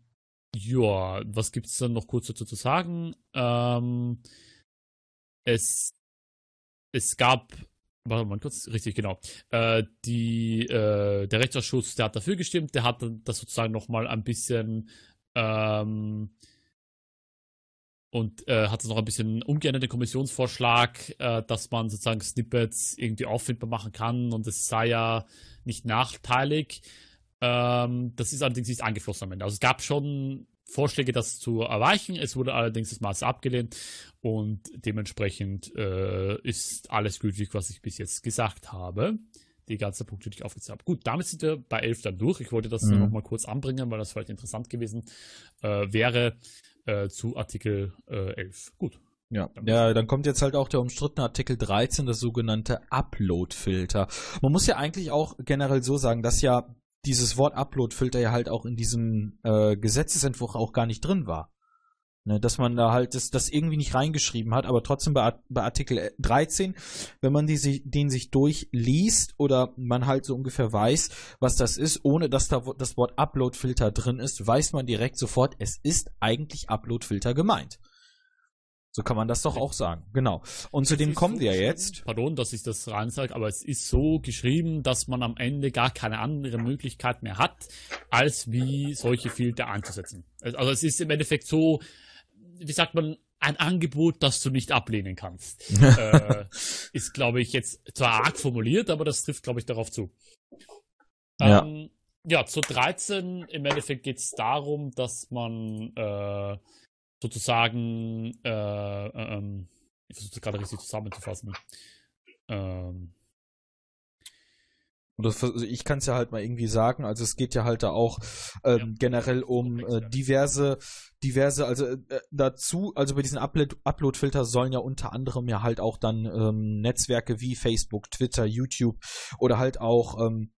ja, was gibt es dann noch kurz dazu zu sagen? Ähm, es, es gab, warte mal kurz, richtig, genau. Äh, die, äh, der Rechtsausschuss, der hat dafür gestimmt, der hat das sozusagen nochmal ein bisschen ähm, und äh, hat es noch ein bisschen umgeändert, den Kommissionsvorschlag, äh, dass man sozusagen Snippets irgendwie auffindbar machen kann und es sei ja nicht nachteilig. Ähm, das ist allerdings nicht angeflossen am Ende. Also es gab schon Vorschläge, das zu erreichen. Es wurde allerdings das Maß abgelehnt und dementsprechend äh, ist alles gültig, was ich bis jetzt gesagt habe. Die ganzen Punkte, die ich aufgezählt habe. Gut, damit sind wir bei 11 dann durch. Ich wollte das mhm. noch mal kurz anbringen, weil das vielleicht interessant gewesen äh, wäre äh, zu Artikel äh, 11. Gut. Ja, ja, dann kommt jetzt halt auch der umstrittene Artikel 13, das sogenannte Upload-Filter. Man muss ja eigentlich auch generell so sagen, dass ja dieses Wort Upload-Filter ja halt auch in diesem äh, Gesetzesentwurf auch gar nicht drin war. Ne, dass man da halt das, das irgendwie nicht reingeschrieben hat, aber trotzdem bei, bei Artikel 13, wenn man die, den sich durchliest oder man halt so ungefähr weiß, was das ist, ohne dass da das Wort Upload-Filter drin ist, weiß man direkt sofort, es ist eigentlich Upload-Filter gemeint. So kann man das doch auch sagen. Genau. Und zu dem kommen so wir jetzt. Pardon, dass ich das rein sage, aber es ist so geschrieben, dass man am Ende gar keine andere Möglichkeit mehr hat, als wie solche Filter einzusetzen. Also es ist im Endeffekt so, wie sagt man, ein Angebot, das du nicht ablehnen kannst. äh, ist, glaube ich, jetzt zwar arg formuliert, aber das trifft, glaube ich, darauf zu. Ja. Ähm, ja, zu 13 im Endeffekt geht es darum, dass man äh, sozusagen, äh, äh ähm, ich versuche gerade richtig zusammenzufassen. Ähm, das, also ich kann es ja halt mal irgendwie sagen, also es geht ja halt da auch ähm, ja. generell um äh, diverse, diverse, also äh, dazu, also bei diesen Upload-Filter sollen ja unter anderem ja halt auch dann ähm, Netzwerke wie Facebook, Twitter, YouTube oder halt auch ähm,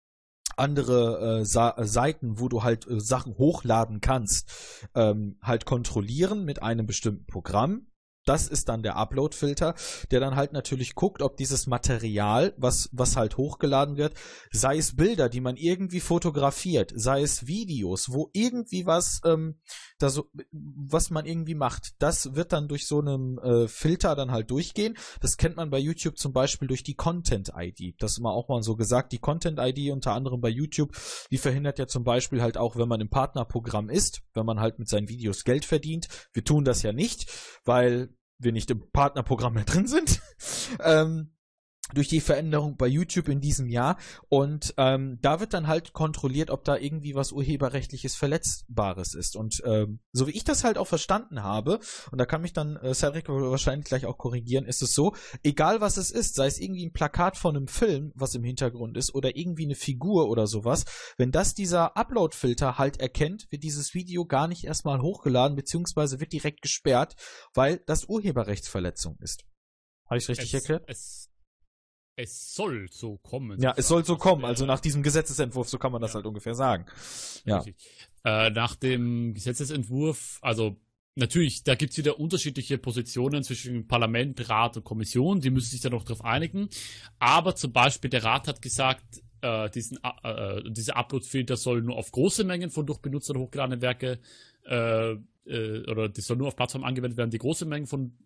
andere äh, Sa Seiten, wo du halt äh, Sachen hochladen kannst, ähm, halt kontrollieren mit einem bestimmten Programm das ist dann der Upload-Filter, der dann halt natürlich guckt, ob dieses Material, was, was halt hochgeladen wird, sei es Bilder, die man irgendwie fotografiert, sei es Videos, wo irgendwie was, ähm, da so, was man irgendwie macht, das wird dann durch so einen äh, Filter dann halt durchgehen. Das kennt man bei YouTube zum Beispiel durch die Content-ID. Das ist immer auch mal so gesagt, die Content-ID unter anderem bei YouTube, die verhindert ja zum Beispiel halt auch, wenn man im Partnerprogramm ist, wenn man halt mit seinen Videos Geld verdient. Wir tun das ja nicht, weil wir nicht im Partnerprogramm mehr drin sind. ähm, durch die Veränderung bei YouTube in diesem Jahr und ähm, da wird dann halt kontrolliert, ob da irgendwie was urheberrechtliches Verletzbares ist und ähm, so wie ich das halt auch verstanden habe und da kann mich dann äh, Cedric wahrscheinlich gleich auch korrigieren, ist es so, egal was es ist, sei es irgendwie ein Plakat von einem Film, was im Hintergrund ist oder irgendwie eine Figur oder sowas, wenn das dieser Upload-Filter halt erkennt, wird dieses Video gar nicht erstmal hochgeladen beziehungsweise wird direkt gesperrt, weil das Urheberrechtsverletzung ist. Habe ich richtig es, erklärt? Es es soll so kommen. Ja, es soll so kommen. Also nach diesem Gesetzesentwurf, so kann man das ja. halt ungefähr sagen. Ja. Äh, nach dem Gesetzesentwurf, also natürlich, da gibt es wieder unterschiedliche Positionen zwischen Parlament, Rat und Kommission. Die müssen sich da noch drauf einigen. Aber zum Beispiel der Rat hat gesagt, äh, diesen, äh, äh diese Upload-Filter sollen nur auf große Mengen von durch Benutzer hochgeladene Werke äh, äh, oder die soll nur auf Plattformen angewendet werden, die große Mengen von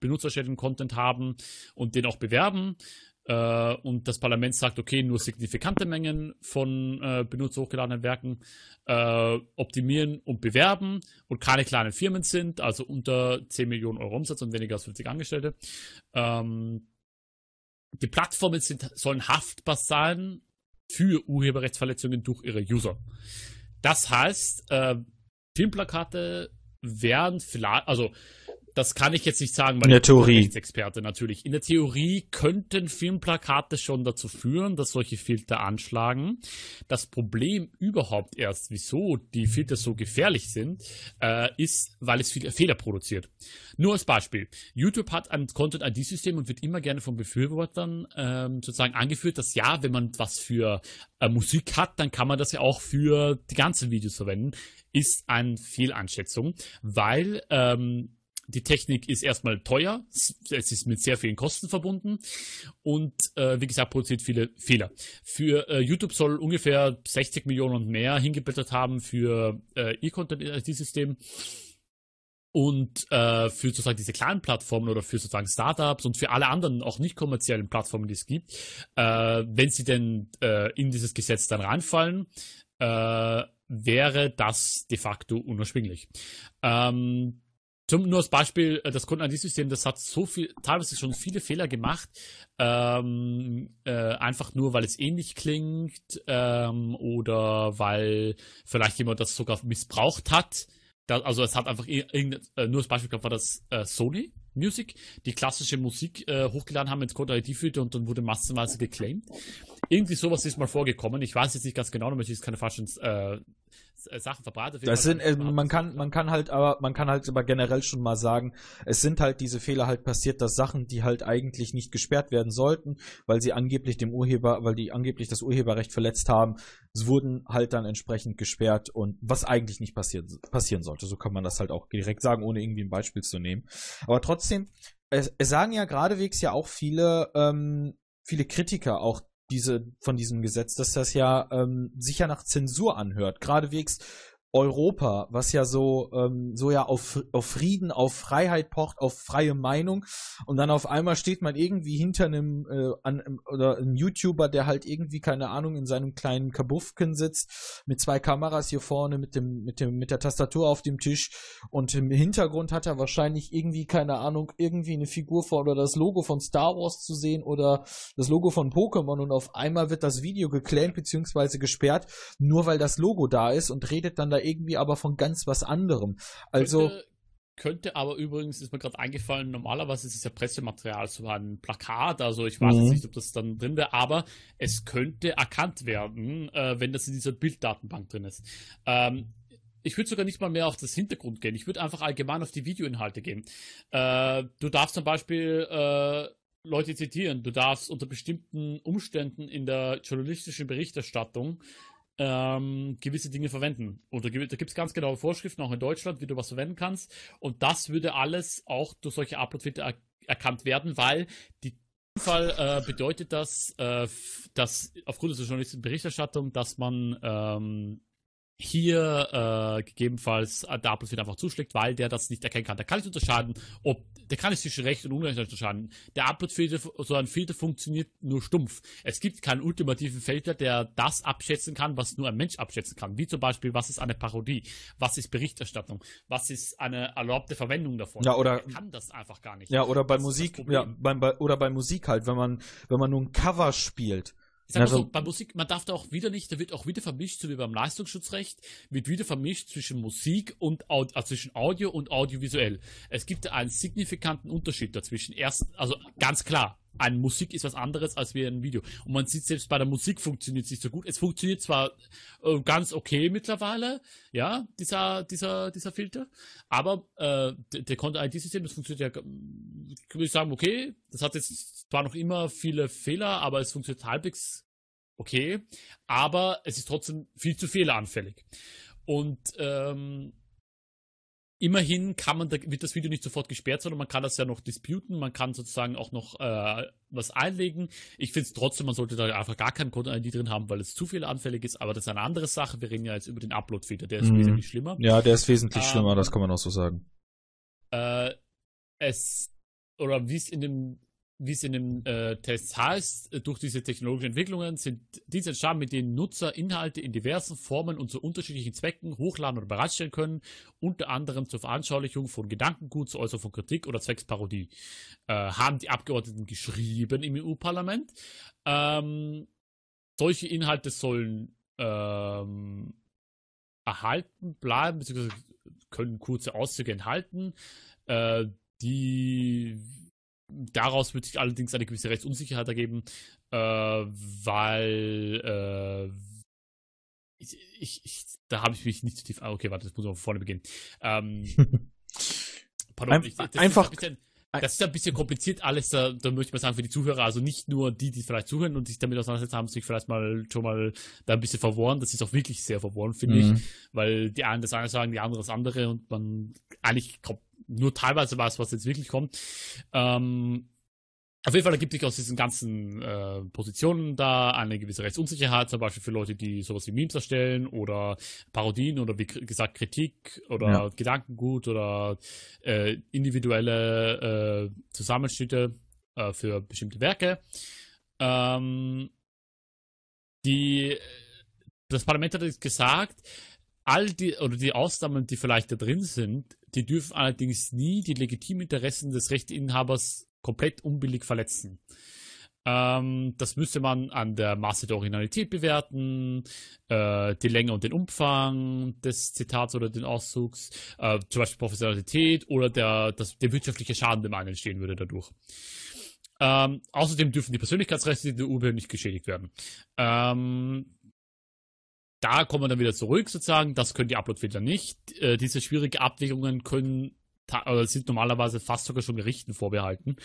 benutzerschädlichen Content haben und den auch bewerben äh, und das Parlament sagt, okay, nur signifikante Mengen von äh, benutzt hochgeladenen Werken äh, optimieren und bewerben und keine kleinen Firmen sind, also unter 10 Millionen Euro Umsatz und weniger als 50 Angestellte. Ähm, die Plattformen sind, sollen haftbar sein für Urheberrechtsverletzungen durch ihre User. Das heißt, äh, Filmplakate werden vielleicht, also das kann ich jetzt nicht sagen, weil ich bin Rechtsexperte natürlich. In der Theorie könnten Filmplakate schon dazu führen, dass solche Filter anschlagen. Das Problem überhaupt erst, wieso die Filter so gefährlich sind, äh, ist, weil es viele Fehler produziert. Nur als Beispiel. YouTube hat ein Content-ID-System und wird immer gerne von Befürwortern ähm, sozusagen angeführt, dass ja, wenn man was für äh, Musik hat, dann kann man das ja auch für die ganzen Videos verwenden. Ist eine Fehleinschätzung, weil ähm, die Technik ist erstmal teuer, es ist mit sehr vielen Kosten verbunden und äh, wie gesagt produziert viele Fehler. Für äh, YouTube soll ungefähr 60 Millionen und mehr hingeblättert haben für äh, E-Content-IT-System und äh, für sozusagen diese kleinen Plattformen oder für sozusagen Startups und für alle anderen auch nicht kommerziellen Plattformen, die es gibt, äh, wenn sie denn äh, in dieses Gesetz dann reinfallen, äh, wäre das de facto unerschwinglich. Ähm, zum, nur als Beispiel, äh, das Kundenindiensystem, das hat so viel, teilweise schon viele Fehler gemacht, ähm, äh, einfach nur, weil es ähnlich klingt ähm, oder weil vielleicht jemand das sogar missbraucht hat. Da, also es hat einfach äh, nur als Beispiel gehabt, war das äh, Sony Music, die klassische Musik äh, hochgeladen haben ins Code ID-Filter und dann wurde massenweise geclaimed. Irgendwie sowas ist mal vorgekommen. Ich weiß jetzt nicht ganz genau, damit ich jetzt keine falschen Sachen verbreitet. Das sind, äh, man kann, man kann halt, aber man kann halt aber generell schon mal sagen, es sind halt diese Fehler halt passiert, dass Sachen, die halt eigentlich nicht gesperrt werden sollten, weil sie angeblich dem Urheber, weil die angeblich das Urheberrecht verletzt haben, es wurden halt dann entsprechend gesperrt und was eigentlich nicht passiert, passieren sollte. So kann man das halt auch direkt sagen, ohne irgendwie ein Beispiel zu nehmen. Aber trotzdem, es, es sagen ja geradewegs ja auch viele, ähm, viele Kritiker auch diese, von diesem Gesetz, dass das ja ähm, sicher nach Zensur anhört. Geradewegs Europa, was ja so, ähm, so ja auf, auf Frieden, auf Freiheit pocht, auf freie Meinung. Und dann auf einmal steht man irgendwie hinter einem äh, an, oder einem YouTuber, der halt irgendwie keine Ahnung in seinem kleinen Kabuffken sitzt mit zwei Kameras hier vorne mit dem mit dem mit der Tastatur auf dem Tisch. Und im Hintergrund hat er wahrscheinlich irgendwie keine Ahnung irgendwie eine Figur von oder das Logo von Star Wars zu sehen oder das Logo von Pokémon. Und auf einmal wird das Video geclaimt beziehungsweise gesperrt, nur weil das Logo da ist und redet dann da irgendwie aber von ganz was anderem. Also. Könnte, könnte aber übrigens, ist mir gerade eingefallen, normalerweise ist es ja Pressematerial, so ein Plakat, also ich weiß mhm. jetzt nicht, ob das dann drin wäre, aber es könnte erkannt werden, äh, wenn das in dieser Bilddatenbank drin ist. Ähm, ich würde sogar nicht mal mehr auf das Hintergrund gehen. Ich würde einfach allgemein auf die Videoinhalte gehen. Äh, du darfst zum Beispiel äh, Leute zitieren. Du darfst unter bestimmten Umständen in der journalistischen Berichterstattung ähm, gewisse Dinge verwenden. Und da gibt es ganz genaue Vorschriften, auch in Deutschland, wie du was verwenden kannst. Und das würde alles auch durch solche Upload-Filter er erkannt werden, weil die Fall äh, bedeutet das, äh, dass aufgrund der journalistischen Berichterstattung, dass man ähm, hier äh, gegebenenfalls der Upload einfach zuschlägt, weil der das nicht erkennen kann. Der kann nicht unterscheiden, ob der kann nicht zwischen Recht und Unrecht unterscheiden. Der Upload-Filter, so ein Filter funktioniert nur stumpf. Es gibt keinen ultimativen Filter, der das abschätzen kann, was nur ein Mensch abschätzen kann. Wie zum Beispiel, was ist eine Parodie? Was ist Berichterstattung? Was ist eine erlaubte Verwendung davon? Ja, oder er kann das einfach gar nicht. Ja, oder bei das Musik, ja, beim, bei, oder bei Musik halt, wenn man, wenn man nur ein Cover spielt ich sag mal so, bei Musik, man darf da auch wieder nicht, da wird auch wieder vermischt, so wie beim Leistungsschutzrecht, wird wieder vermischt zwischen Musik und Audio, also zwischen Audio und audiovisuell. Es gibt einen signifikanten Unterschied dazwischen. Erst, also ganz klar, eine Musik ist was anderes als wie ein Video. Und man sieht selbst bei der Musik funktioniert es nicht so gut. Es funktioniert zwar äh, ganz okay mittlerweile, ja, dieser, dieser, dieser Filter, aber äh, der Content-ID-System, das funktioniert ja, würde ich sagen, okay, das hat jetzt zwar noch immer viele Fehler, aber es funktioniert halbwegs okay, aber es ist trotzdem viel zu fehleranfällig. Und ähm, Immerhin kann man, da wird das Video nicht sofort gesperrt, sondern man kann das ja noch disputen, man kann sozusagen auch noch äh, was einlegen. Ich finde es trotzdem, man sollte da einfach gar keinen Code-ID drin haben, weil es zu viel anfällig ist, aber das ist eine andere Sache. Wir reden ja jetzt über den Upload-Filter, der ist mhm. wesentlich schlimmer. Ja, der ist wesentlich ähm, schlimmer, das kann man auch so sagen. Äh, es, oder wie es in dem wie es in den äh, Tests heißt, äh, durch diese technologischen Entwicklungen sind diese entstanden, mit denen Nutzer Inhalte in diversen Formen und zu unterschiedlichen Zwecken hochladen oder bereitstellen können, unter anderem zur Veranschaulichung von Gedankengut, zur Äußerung von Kritik oder Zwecksparodie. Äh, haben die Abgeordneten geschrieben im EU-Parlament. Ähm, solche Inhalte sollen ähm, erhalten bleiben, beziehungsweise können kurze Auszüge enthalten, äh, die Daraus wird sich allerdings eine gewisse Rechtsunsicherheit ergeben, äh, weil äh, ich, ich, ich, da habe ich mich nicht zu tief. Ah, okay, warte, das muss man von vorne beginnen. Ähm, pardon, Ein, ich, das einfach. Ist bisschen, das ist ein bisschen kompliziert alles, da, da möchte ich mal sagen, für die Zuhörer, also nicht nur die, die vielleicht zuhören und sich damit auseinandersetzen, haben sich vielleicht mal schon mal da ein bisschen verworren. Das ist auch wirklich sehr verworren, finde mhm. ich, weil die einen das eine sagen, die anderen das andere und man eigentlich kommt nur teilweise weiß, was jetzt wirklich kommt. Ähm, auf jeden Fall ergibt sich aus diesen ganzen äh, Positionen da eine gewisse Rechtsunsicherheit, zum Beispiel für Leute, die sowas wie Memes erstellen oder Parodien oder wie gesagt Kritik oder ja. Gedankengut oder äh, individuelle äh, Zusammenschnitte äh, für bestimmte Werke. Ähm, die, das Parlament hat jetzt gesagt, all die oder die Ausnahmen, die vielleicht da drin sind, die dürfen allerdings nie die legitimen Interessen des Rechteinhabers komplett unbillig verletzen. Ähm, das müsste man an der Masse der Originalität bewerten, äh, die Länge und den Umfang des Zitats oder den Auszugs, äh, zum Beispiel Professionalität oder der, das, der wirtschaftliche Schaden, der man entstehen würde dadurch. Ähm, außerdem dürfen die Persönlichkeitsrechte der Urheber nicht geschädigt werden. Ähm, da kommen wir dann wieder zurück sozusagen. Das können die Uploadfilter nicht. Äh, diese schwierigen Abwägungen können äh, sind normalerweise fast sogar schon Gerichten vorbehalten,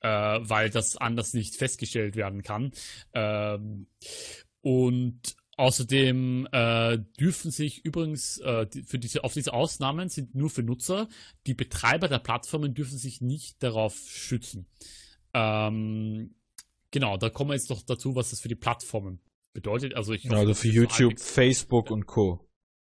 äh, weil das anders nicht festgestellt werden kann. Ähm, und Außerdem äh, dürfen sich übrigens äh, für diese, auf diese Ausnahmen sind nur für Nutzer. Die Betreiber der Plattformen dürfen sich nicht darauf schützen. Ähm, genau, da kommen wir jetzt noch dazu, was das für die Plattformen bedeutet. Also, ich hoffe, also für YouTube, Facebook und Co.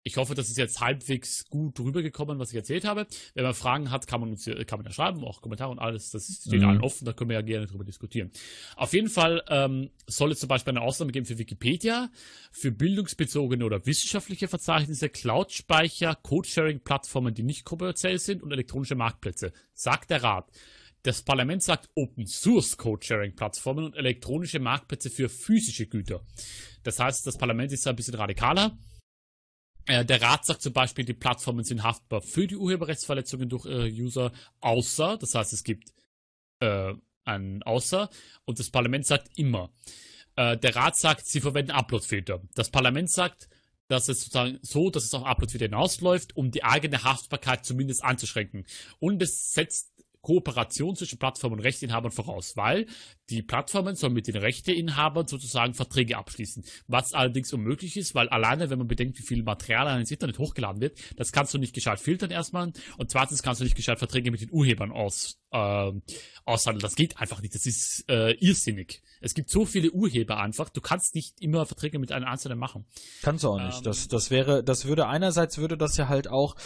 Ich hoffe, das ist jetzt halbwegs gut rübergekommen, was ich erzählt habe. Wenn man Fragen hat, kann man uns kann man ja schreiben, auch Kommentare und alles. Das steht mhm. allen offen, da können wir ja gerne drüber diskutieren. Auf jeden Fall ähm, soll es zum Beispiel eine Ausnahme geben für Wikipedia, für bildungsbezogene oder wissenschaftliche Verzeichnisse, Cloud-Speicher, Codesharing-Plattformen, die nicht kommerziell sind und elektronische Marktplätze, sagt der Rat. Das Parlament sagt Open Source Codesharing Plattformen und elektronische Marktplätze für physische Güter. Das heißt, das Parlament ist ein bisschen radikaler äh, der Rat sagt zum Beispiel, die Plattformen sind haftbar für die Urheberrechtsverletzungen durch ihre User, außer, das heißt, es gibt äh, ein Außer und das Parlament sagt immer. Äh, der Rat sagt, sie verwenden Uploadfilter. Das Parlament sagt, dass es sozusagen so, dass es auf Uploadfilter hinausläuft, um die eigene Haftbarkeit zumindest einzuschränken. Und es setzt Kooperation zwischen Plattformen und Rechteinhabern voraus, weil die Plattformen sollen mit den Rechteinhabern sozusagen Verträge abschließen. Was allerdings unmöglich ist, weil alleine, wenn man bedenkt, wie viel Material ins Internet hochgeladen wird, das kannst du nicht gescheit filtern erstmal und zweitens kannst du nicht gescheit Verträge mit den Urhebern aus, äh, aushandeln. Das geht einfach nicht. Das ist äh, irrsinnig. Es gibt so viele Urheber einfach. Du kannst nicht immer Verträge mit einem Einzelnen machen. Kannst du auch nicht. Ähm, das, das wäre, das würde einerseits würde das ja halt auch,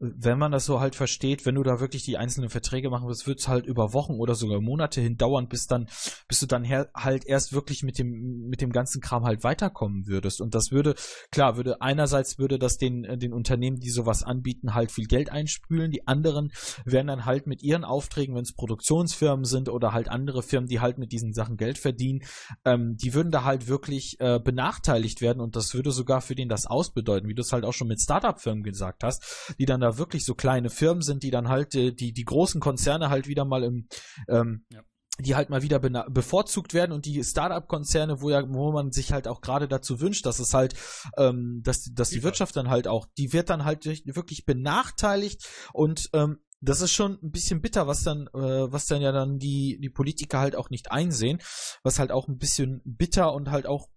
wenn man das so halt versteht, wenn du da wirklich die einzelnen Verträge machen willst, wird es halt über Wochen oder sogar Monate hin dauern, bis dann, bis du dann her, halt erst wirklich mit dem, mit dem ganzen Kram halt weiterkommen würdest. Und das würde, klar, würde einerseits würde das den, den Unternehmen, die sowas anbieten, halt viel Geld einspülen. Die anderen werden dann halt mit ihren Aufträgen, wenn es Produktionsfirmen sind oder halt andere Firmen, die halt mit diesen Sachen Geld verdienen, verdienen, ähm, die würden da halt wirklich äh, benachteiligt werden und das würde sogar für den das ausbedeuten, wie du es halt auch schon mit Startup-Firmen gesagt hast, die dann da wirklich so kleine Firmen sind, die dann halt äh, die, die großen Konzerne halt wieder mal im ähm, ja die halt mal wieder bevorzugt werden und die Startup-Konzerne, wo ja, wo man sich halt auch gerade dazu wünscht, dass es halt, ähm, dass, dass die Wirtschaft dann halt auch, die wird dann halt wirklich benachteiligt und ähm, das ist schon ein bisschen bitter, was dann, äh, was dann ja dann die, die Politiker halt auch nicht einsehen, was halt auch ein bisschen bitter und halt auch,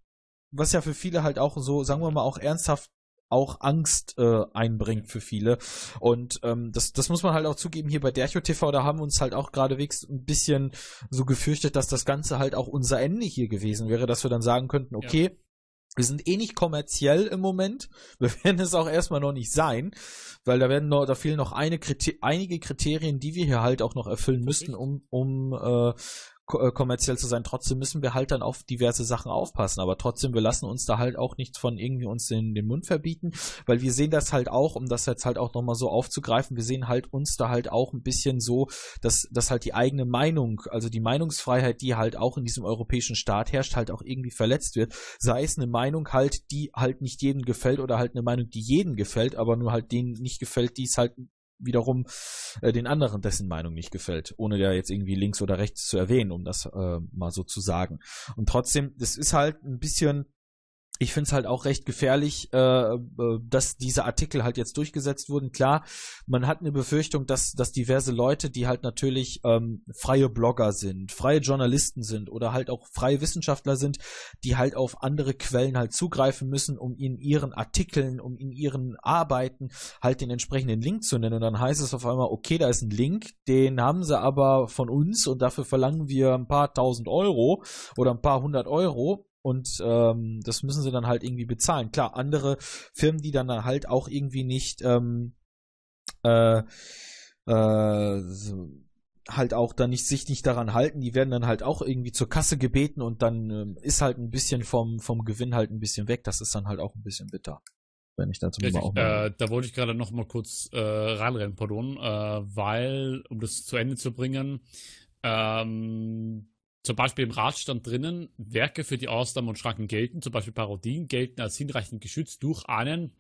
was ja für viele halt auch so, sagen wir mal, auch ernsthaft auch Angst äh, einbringt für viele. Und ähm, das, das muss man halt auch zugeben, hier bei Dercho TV, da haben wir uns halt auch geradewegs ein bisschen so gefürchtet, dass das Ganze halt auch unser Ende hier gewesen wäre, dass wir dann sagen könnten, okay, ja wir sind eh nicht kommerziell im Moment. Wir werden es auch erstmal noch nicht sein, weil da werden noch, da fehlen noch eine Kriter einige Kriterien, die wir hier halt auch noch erfüllen müssten, um, um äh, kommerziell zu sein. Trotzdem müssen wir halt dann auf diverse Sachen aufpassen. Aber trotzdem, wir lassen uns da halt auch nichts von irgendwie uns den, den Mund verbieten, weil wir sehen das halt auch, um das jetzt halt auch nochmal so aufzugreifen, wir sehen halt uns da halt auch ein bisschen so, dass, dass halt die eigene Meinung, also die Meinungsfreiheit, die halt auch in diesem europäischen Staat herrscht, halt auch irgendwie verletzt wird. Sei es eine Meinung halt, die halt nicht jedem gefällt oder halt eine Meinung, die jedem gefällt, aber nur halt denen nicht gefällt, die es halt wiederum äh, den anderen dessen Meinung nicht gefällt, ohne ja jetzt irgendwie links oder rechts zu erwähnen, um das äh, mal so zu sagen. Und trotzdem, das ist halt ein bisschen ich finde es halt auch recht gefährlich, äh, äh, dass diese Artikel halt jetzt durchgesetzt wurden. Klar, man hat eine Befürchtung, dass, dass diverse Leute, die halt natürlich ähm, freie Blogger sind, freie Journalisten sind oder halt auch freie Wissenschaftler sind, die halt auf andere Quellen halt zugreifen müssen, um in ihren Artikeln, um in ihren Arbeiten halt den entsprechenden Link zu nennen. Und dann heißt es auf einmal, okay, da ist ein Link, den haben sie aber von uns und dafür verlangen wir ein paar tausend Euro oder ein paar hundert Euro und ähm, das müssen sie dann halt irgendwie bezahlen. Klar, andere Firmen, die dann halt auch irgendwie nicht ähm, äh, äh, halt auch dann nicht sich nicht daran halten, die werden dann halt auch irgendwie zur Kasse gebeten und dann ähm, ist halt ein bisschen vom vom Gewinn halt ein bisschen weg. Das ist dann halt auch ein bisschen bitter. Wenn ich dazu Richtig, auch mal äh, da wollte ich gerade noch mal kurz äh, reinrennen, pardon, äh, weil um das zu Ende zu bringen, ähm, zum Beispiel im Rat stand drinnen, Werke für die Ausnahmen und Schranken gelten, zum Beispiel Parodien gelten als hinreichend geschützt durch einen,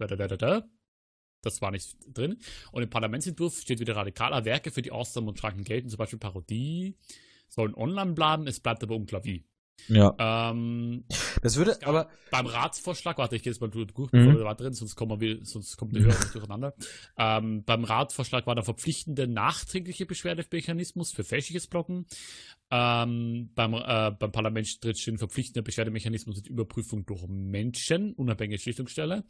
das war nicht drin. Und im Parlamentsentwurf steht wieder radikaler, Werke für die Ausnahmen und Schranken gelten, zum Beispiel Parodie, sollen online bleiben, es bleibt aber unklar wie. Ja. Ähm, das würde aber. Beim Ratsvorschlag, warte, ich gehe jetzt mal durch, bevor mhm. wir drin, sonst kommen wir, sonst kommt der Hörer durcheinander. Ähm, beim Ratsvorschlag war der verpflichtende nachträgliche Beschwerdemechanismus für fälschliches Blocken. Ähm, beim, äh, beim Parlament tritt schon verpflichtender Beschwerdemechanismus mit Überprüfung durch Menschen, unabhängige Schlichtungsstelle.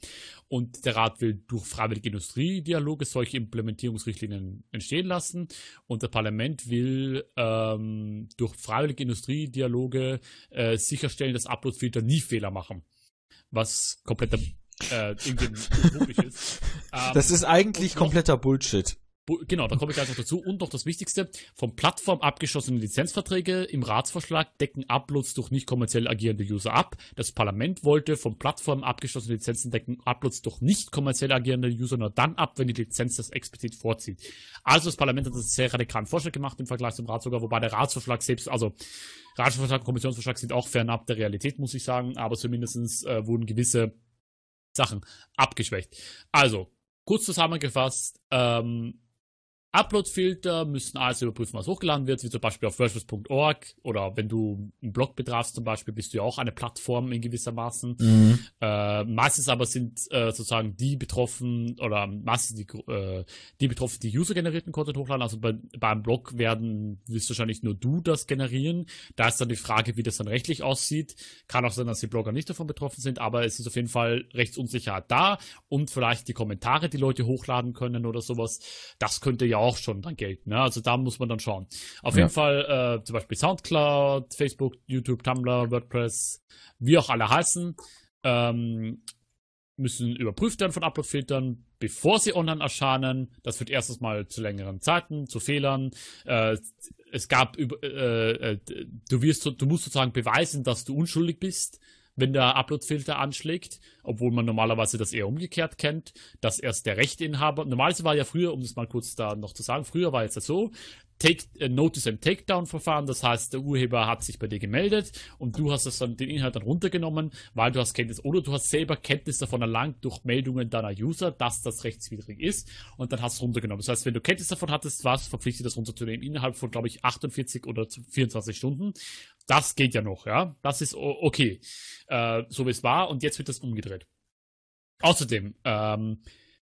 Und der Rat will durch freiwillige Industriedialoge solche Implementierungsrichtlinien entstehen lassen. Und der Parlament will ähm, durch freiwillige Industriedialoge äh, sicherstellen, dass Uploadfilter nie Fehler machen. Was kompletter äh, irgendwie ist. Ähm, das ist eigentlich kompletter Bullshit. Genau, da komme ich gleich noch dazu. Und noch das Wichtigste, vom Plattform abgeschlossene Lizenzverträge im Ratsvorschlag decken Uploads durch nicht kommerziell agierende User ab. Das Parlament wollte vom Plattform abgeschlossene Lizenzen decken Uploads durch nicht kommerziell agierende User nur dann ab, wenn die Lizenz das explizit vorzieht. Also das Parlament hat einen sehr radikalen Vorschlag gemacht im Vergleich zum Rat sogar, wobei der Ratsvorschlag selbst, also Ratsvorschlag und Kommissionsvorschlag sind auch fernab der Realität, muss ich sagen, aber zumindest äh, wurden gewisse Sachen abgeschwächt. Also, kurz zusammengefasst, ähm, Upload-Filter müssen alles überprüfen, was hochgeladen wird, wie zum Beispiel auf WordPress.org oder wenn du einen Blog betrafst zum Beispiel, bist du ja auch eine Plattform in gewissermaßen. Mhm. Äh, meistens aber sind äh, sozusagen die betroffen oder meistens die, äh, die betroffen, die user-generierten Content hochladen. Also bei, beim Blog werden wirst wahrscheinlich nur du das generieren. Da ist dann die Frage, wie das dann rechtlich aussieht. Kann auch sein, dass die Blogger nicht davon betroffen sind, aber es ist auf jeden Fall Rechtsunsicherheit da und vielleicht die Kommentare, die Leute hochladen können oder sowas. Das könnte ja auch auch schon dann gelten. Ne? Also da muss man dann schauen. Auf ja. jeden Fall äh, zum Beispiel Soundcloud, Facebook, YouTube, Tumblr, WordPress, wie auch alle heißen, ähm, müssen überprüft werden von Upload-Filtern, bevor sie online erscheinen. Das wird erstens mal zu längeren Zeiten, zu Fehlern. Äh, es gab, äh, äh, du wirst, du musst sozusagen beweisen, dass du unschuldig bist wenn der Upload-Filter anschlägt, obwohl man normalerweise das eher umgekehrt kennt, dass erst der Rechteinhaber, normalerweise war ja früher, um das mal kurz da noch zu sagen, früher war jetzt das so, Take, äh, Notice and Takedown Verfahren. Das heißt, der Urheber hat sich bei dir gemeldet und du hast das dann, den Inhalt dann runtergenommen, weil du hast Kenntnis oder du hast selber Kenntnis davon erlangt durch Meldungen deiner User, dass das rechtswidrig ist und dann hast du runtergenommen. Das heißt, wenn du Kenntnis davon hattest, warst du verpflichtet, das runterzunehmen innerhalb von, glaube ich, 48 oder 24 Stunden. Das geht ja noch, ja. Das ist okay. Äh, so wie es war und jetzt wird das umgedreht. Außerdem ähm,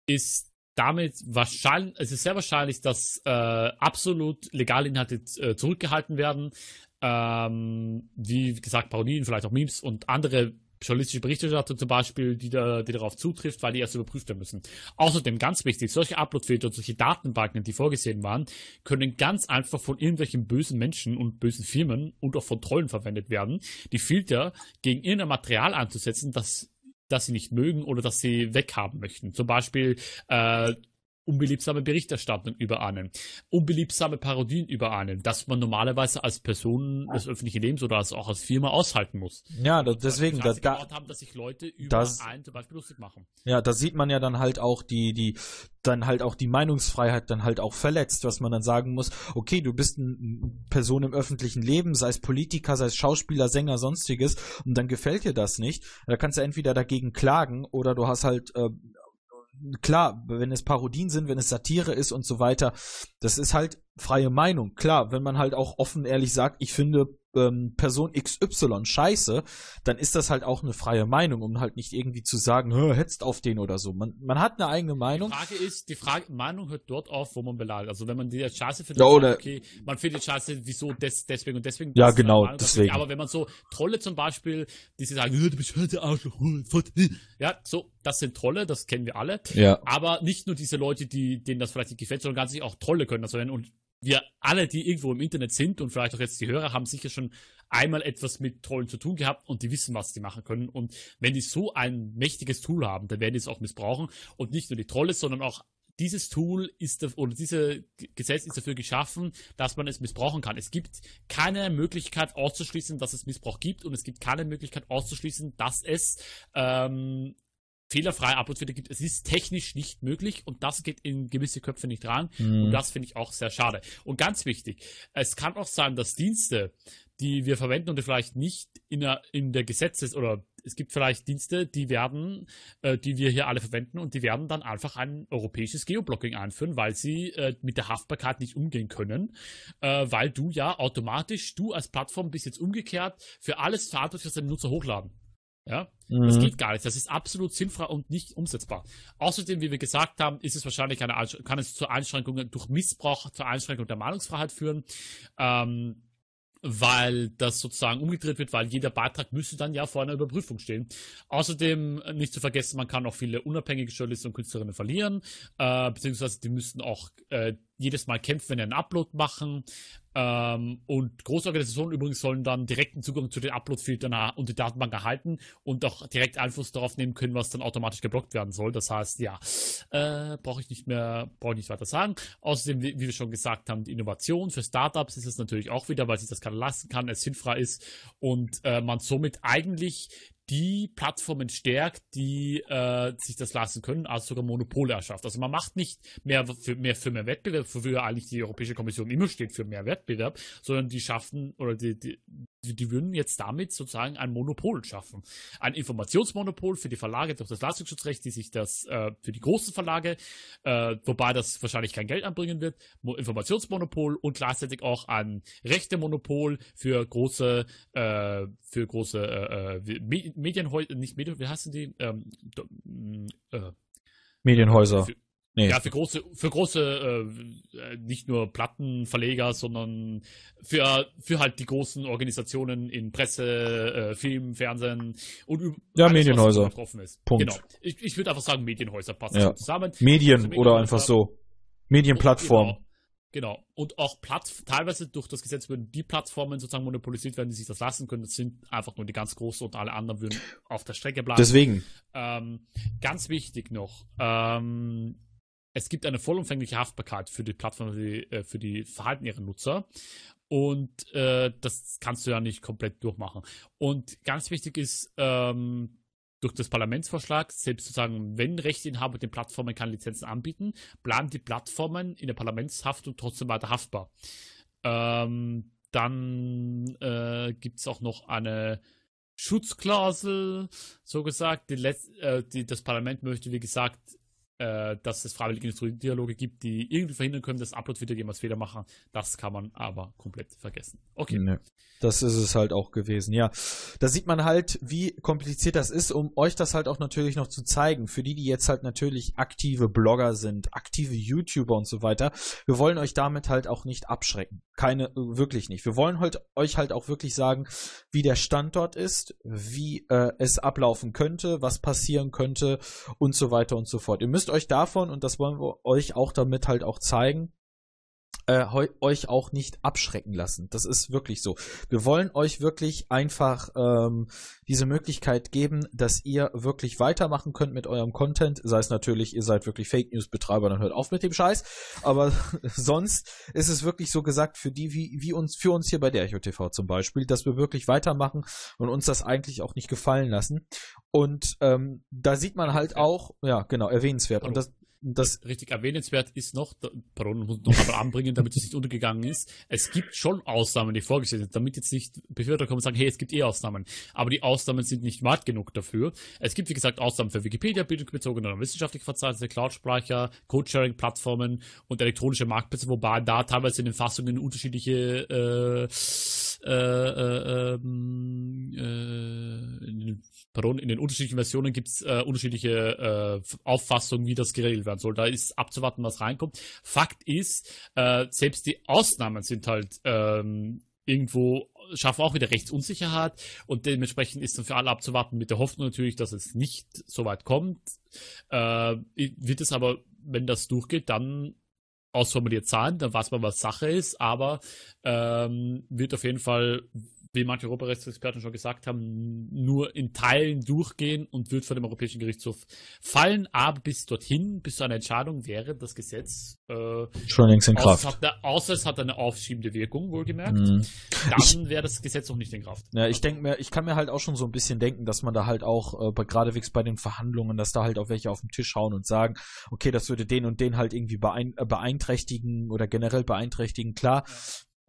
ist damit wahrscheinlich, es ist sehr wahrscheinlich, dass äh, absolut legale Inhalte äh, zurückgehalten werden. Ähm, wie gesagt, Parodien, vielleicht auch Memes und andere journalistische Berichterstattung zum Beispiel, die, da, die darauf zutrifft, weil die erst überprüft werden müssen. Außerdem ganz wichtig, solche Uploadfilter und solche Datenbanken, die vorgesehen waren, können ganz einfach von irgendwelchen bösen Menschen und bösen Firmen und auch von Trollen verwendet werden, die Filter gegen irgendein Material einzusetzen, das das sie nicht mögen oder das sie weghaben möchten. Zum Beispiel äh, unbeliebsame Berichterstattung über einen, unbeliebsame Parodien über einen, dass man normalerweise als Person des öffentlichen Lebens oder als, auch als Firma aushalten muss. Ja, das, deswegen, da, da, haben, dass sich Leute über das, einen zum Beispiel lustig machen. Ja, da sieht man ja dann halt auch die, die, dann halt auch die Meinungsfreiheit dann halt auch verletzt, was man dann sagen muss, okay, du bist eine Person im öffentlichen Leben, sei es Politiker, sei es Schauspieler, Sänger, sonstiges, und dann gefällt dir das nicht, da kannst du entweder dagegen klagen oder du hast halt äh, klar, wenn es Parodien sind, wenn es Satire ist und so weiter, das ist halt freie Meinung. Klar, wenn man halt auch offen ehrlich sagt, ich finde ähm, Person XY scheiße, dann ist das halt auch eine freie Meinung, um halt nicht irgendwie zu sagen, hetzt auf den oder so. Man, man hat eine eigene Meinung. Die Frage ist, die Frage, Meinung hört dort auf, wo man beleidigt. Also wenn man die scheiße findet, ja, oder okay, man findet scheiße, wieso des, deswegen und deswegen. Ja, genau, deswegen. Aber wenn man so Trolle zum Beispiel, die sie sagen, du bist heute Arschloch, ja, so, das sind Trolle, das kennen wir alle. Ja. Aber nicht nur diese Leute, die, denen das vielleicht nicht gefällt, sondern ganz sich auch Trolle können das werden und wir alle, die irgendwo im Internet sind und vielleicht auch jetzt die Hörer, haben sicher schon einmal etwas mit Trollen zu tun gehabt und die wissen, was die machen können. Und wenn die so ein mächtiges Tool haben, dann werden die es auch missbrauchen. Und nicht nur die Trolle, sondern auch dieses Tool ist, oder dieses Gesetz ist dafür geschaffen, dass man es missbrauchen kann. Es gibt keine Möglichkeit auszuschließen, dass es Missbrauch gibt und es gibt keine Möglichkeit auszuschließen, dass es ähm, fehlerfrei Upload-Filter gibt. Es ist technisch nicht möglich und das geht in gewisse Köpfe nicht rein. Mhm. Und das finde ich auch sehr schade. Und ganz wichtig, es kann auch sein, dass Dienste, die wir verwenden und die vielleicht nicht in der, in der Gesetzes- oder es gibt vielleicht Dienste, die werden, äh, die wir hier alle verwenden und die werden dann einfach ein europäisches Geoblocking einführen, weil sie äh, mit der Haftbarkeit nicht umgehen können, äh, weil du ja automatisch, du als Plattform bist jetzt umgekehrt für alles verantwortlich, was deine Nutzer hochladen. Ja, mhm. das geht gar nicht. Das ist absolut sinnfrei und nicht umsetzbar. Außerdem, wie wir gesagt haben, ist es wahrscheinlich eine, kann es zu Einschränkungen durch Missbrauch, zur Einschränkung der Meinungsfreiheit führen. Ähm, weil das sozusagen umgedreht wird, weil jeder Beitrag müsste dann ja vor einer Überprüfung stehen. Außerdem äh, nicht zu vergessen, man kann auch viele unabhängige Journalisten und Künstlerinnen verlieren, äh, beziehungsweise die müssten auch äh, jedes Mal kämpfen, wenn sie einen Upload machen. Ähm, und Großorganisationen übrigens sollen dann direkten Zugang zu den Upload-Filtern und die Datenbank erhalten und auch direkt Einfluss darauf nehmen können, was dann automatisch geblockt werden soll. Das heißt, ja, äh, brauche ich nicht mehr, brauche ich nicht weiter sagen. Außerdem, wie, wie, wir schon gesagt haben, die Innovation für Startups ist es natürlich auch wieder, weil sich das keiner lassen kann, es sinnfrei ist und äh, man somit eigentlich die Plattformen stärkt, die äh, sich das leisten können, als sogar Monopole erschafft. Also man macht nicht mehr für mehr, für mehr Wettbewerb, wofür eigentlich die Europäische Kommission immer steht, für mehr Wettbewerb, sondern die schaffen oder die, die, die, würden jetzt damit sozusagen ein Monopol schaffen. Ein Informationsmonopol für die Verlage durch das Leistungsschutzrecht, die sich das äh, für die großen Verlage, äh, wobei das wahrscheinlich kein Geld anbringen wird, Mo Informationsmonopol und gleichzeitig auch ein Rechtemonopol für große, äh, für große äh, äh Medienhäuser, nicht Medien, wie heißen die? Ähm, äh, Medienhäuser. Für, Nee. Ja, für große, für große, äh, nicht nur Plattenverleger, sondern für, für halt die großen Organisationen in Presse, äh, Film, Fernsehen und ja, alles, Medienhäuser. betroffen ist. Punkt. Genau. Ich, ich würde einfach sagen, Medienhäuser passt ja. zusammen. Medien also oder einfach so. Medienplattform. Genau. Genau. Und auch Platt, teilweise durch das Gesetz würden die Plattformen sozusagen monopolisiert werden, die sich das lassen können. Das sind einfach nur die ganz großen und alle anderen würden auf der Strecke bleiben. Deswegen. Ähm, ganz wichtig noch, ähm, es gibt eine vollumfängliche Haftbarkeit für die Plattform, für die, äh, für die Verhalten ihrer Nutzer. Und äh, das kannst du ja nicht komplett durchmachen. Und ganz wichtig ist, ähm, durch das Parlamentsvorschlag, selbst sozusagen, wenn Rechteinhaber den Plattformen keine Lizenzen anbieten, bleiben die Plattformen in der Parlamentshaft und trotzdem weiter haftbar. Ähm, dann äh, gibt es auch noch eine Schutzklausel, so gesagt. Die äh, die, das Parlament möchte, wie gesagt, äh, dass es freiwillige Dialoge gibt, die irgendwie verhindern können, dass Upload wieder jemals Fehler machen. Das kann man aber komplett vergessen. Okay. Nee. Das ist es halt auch gewesen, ja. Da sieht man halt, wie kompliziert das ist, um euch das halt auch natürlich noch zu zeigen. Für die, die jetzt halt natürlich aktive Blogger sind, aktive YouTuber und so weiter. Wir wollen euch damit halt auch nicht abschrecken. Keine, wirklich nicht. Wir wollen halt, euch halt auch wirklich sagen, wie der Standort ist, wie äh, es ablaufen könnte, was passieren könnte und so weiter und so fort. Ihr müsst euch davon, und das wollen wir euch auch damit halt auch zeigen, äh, euch auch nicht abschrecken lassen. Das ist wirklich so. Wir wollen euch wirklich einfach ähm, diese Möglichkeit geben, dass ihr wirklich weitermachen könnt mit eurem Content. Sei es natürlich, ihr seid wirklich Fake News Betreiber, dann hört auf mit dem Scheiß. Aber sonst ist es wirklich so gesagt für die, wie, wie uns, für uns hier bei der Echo TV zum Beispiel, dass wir wirklich weitermachen und uns das eigentlich auch nicht gefallen lassen. Und ähm, da sieht man halt auch, ja, genau, erwähnenswert. Und das, das richtig erwähnenswert ist noch, pardon, muss noch einmal anbringen, damit es nicht untergegangen ist. Es gibt schon Ausnahmen, die vorgesehen sind, damit jetzt nicht Befürworter kommen und sagen, hey, es gibt eh Ausnahmen. Aber die Ausnahmen sind nicht weit genug dafür. Es gibt, wie gesagt, Ausnahmen für Wikipedia, bildungsbezogene und wissenschaftliche Verzeichnisse, Cloud-Speicher, Code-Sharing-Plattformen und elektronische Marktplätze, wobei da teilweise in den Fassungen unterschiedliche äh, äh, äh, ähm, äh, in den, pardon, in den unterschiedlichen Versionen gibt es äh, unterschiedliche äh, Auffassungen, wie das geregelt werden soll. Da ist abzuwarten, was reinkommt. Fakt ist, äh, selbst die Ausnahmen sind halt ähm, irgendwo schaffen auch wieder Rechtsunsicherheit und dementsprechend ist dann für alle abzuwarten mit der Hoffnung natürlich, dass es nicht so weit kommt. Äh, wird es aber, wenn das durchgeht, dann ausformuliert sein, dann weiß man, was Sache ist, aber ähm, wird auf jeden Fall wie manche Europarechtsexperten schon gesagt haben, nur in Teilen durchgehen und wird vor dem Europäischen Gerichtshof fallen. Aber bis dorthin, bis zu einer Entscheidung, wäre das Gesetz äh, schon längst in Kraft. Außer es, hat, außer es hat eine aufschiebende Wirkung, wohlgemerkt. Mhm. Dann wäre das Gesetz noch nicht in Kraft. Ja, ich denke mir, ich kann mir halt auch schon so ein bisschen denken, dass man da halt auch äh, geradewegs bei den Verhandlungen, dass da halt auch welche auf den Tisch hauen und sagen, okay, das würde den und den halt irgendwie äh, beeinträchtigen oder generell beeinträchtigen. Klar,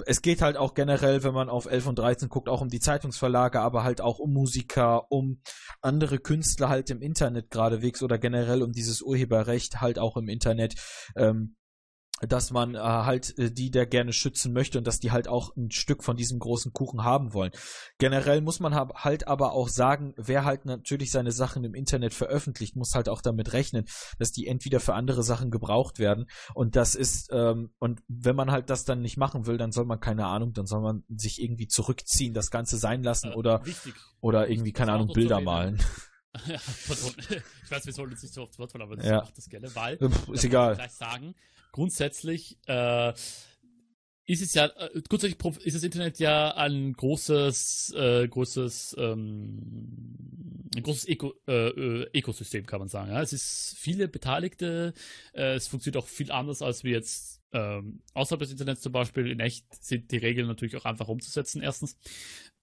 es geht halt auch generell, wenn man auf 11 und 13 guckt, auch um die Zeitungsverlage, aber halt auch um Musiker, um andere Künstler halt im Internet geradewegs oder generell um dieses Urheberrecht halt auch im Internet. Ähm, dass man äh, halt äh, die der gerne schützen möchte und dass die halt auch ein Stück von diesem großen Kuchen haben wollen. Generell muss man halt aber auch sagen, wer halt natürlich seine Sachen im Internet veröffentlicht, muss halt auch damit rechnen, dass die entweder für andere Sachen gebraucht werden und das ist ähm, und wenn man halt das dann nicht machen will, dann soll man keine Ahnung, dann soll man sich irgendwie zurückziehen, das Ganze sein lassen äh, oder wichtig. oder irgendwie keine Ahnung Bilder malen. Ja, ich weiß, wir sollen jetzt nicht so oft Wort aber ich ja. mache das gerne, weil ist egal. gleich sagen, grundsätzlich äh, ist es ja, äh, grundsätzlich ist das Internet ja ein großes, äh, großes, ähm, ein großes Öko, äh, äh, Ökosystem, kann man sagen. Ja? Es ist viele Beteiligte, äh, es funktioniert auch viel anders, als wir jetzt ähm, außerhalb des Internets zum Beispiel. In echt sind die Regeln natürlich auch einfach umzusetzen, erstens.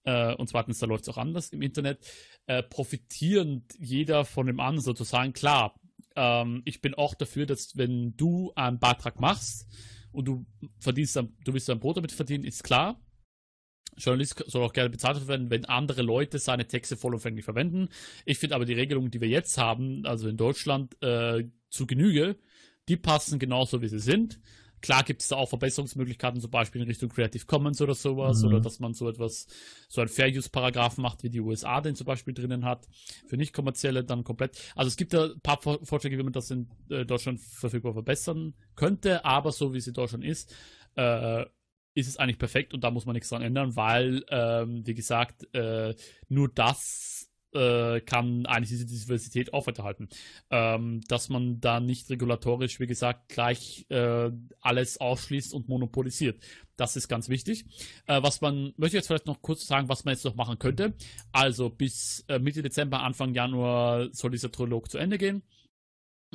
Und zweitens, da läuft es auch anders im Internet. Profitieren jeder von dem anderen sozusagen. Klar, ähm, ich bin auch dafür, dass wenn du einen Beitrag machst und du verdienst, du willst ein Brot damit verdienen, ist klar. Journalist soll auch gerne bezahlt werden, wenn andere Leute seine Texte vollumfänglich verwenden. Ich finde aber die Regelungen, die wir jetzt haben, also in Deutschland, äh, zu Genüge, die passen genauso, wie sie sind. Klar gibt es da auch Verbesserungsmöglichkeiten, zum Beispiel in Richtung Creative Commons oder sowas, mhm. oder dass man so etwas, so ein Fair Use Paragraphen macht, wie die USA den zum Beispiel drinnen hat, für nicht kommerzielle dann komplett. Also es gibt da ein paar Vorschläge, wie man das in äh, Deutschland verfügbar verbessern könnte, aber so wie es in Deutschland ist, äh, ist es eigentlich perfekt und da muss man nichts dran ändern, weil, ähm, wie gesagt, äh, nur das äh, kann eigentlich diese Diversität aufrechterhalten. Ähm, dass man da nicht regulatorisch, wie gesagt, gleich äh, alles ausschließt und monopolisiert. Das ist ganz wichtig. Äh, was man, möchte ich jetzt vielleicht noch kurz sagen, was man jetzt noch machen könnte. Also bis äh, Mitte Dezember, Anfang Januar soll dieser Trilog zu Ende gehen.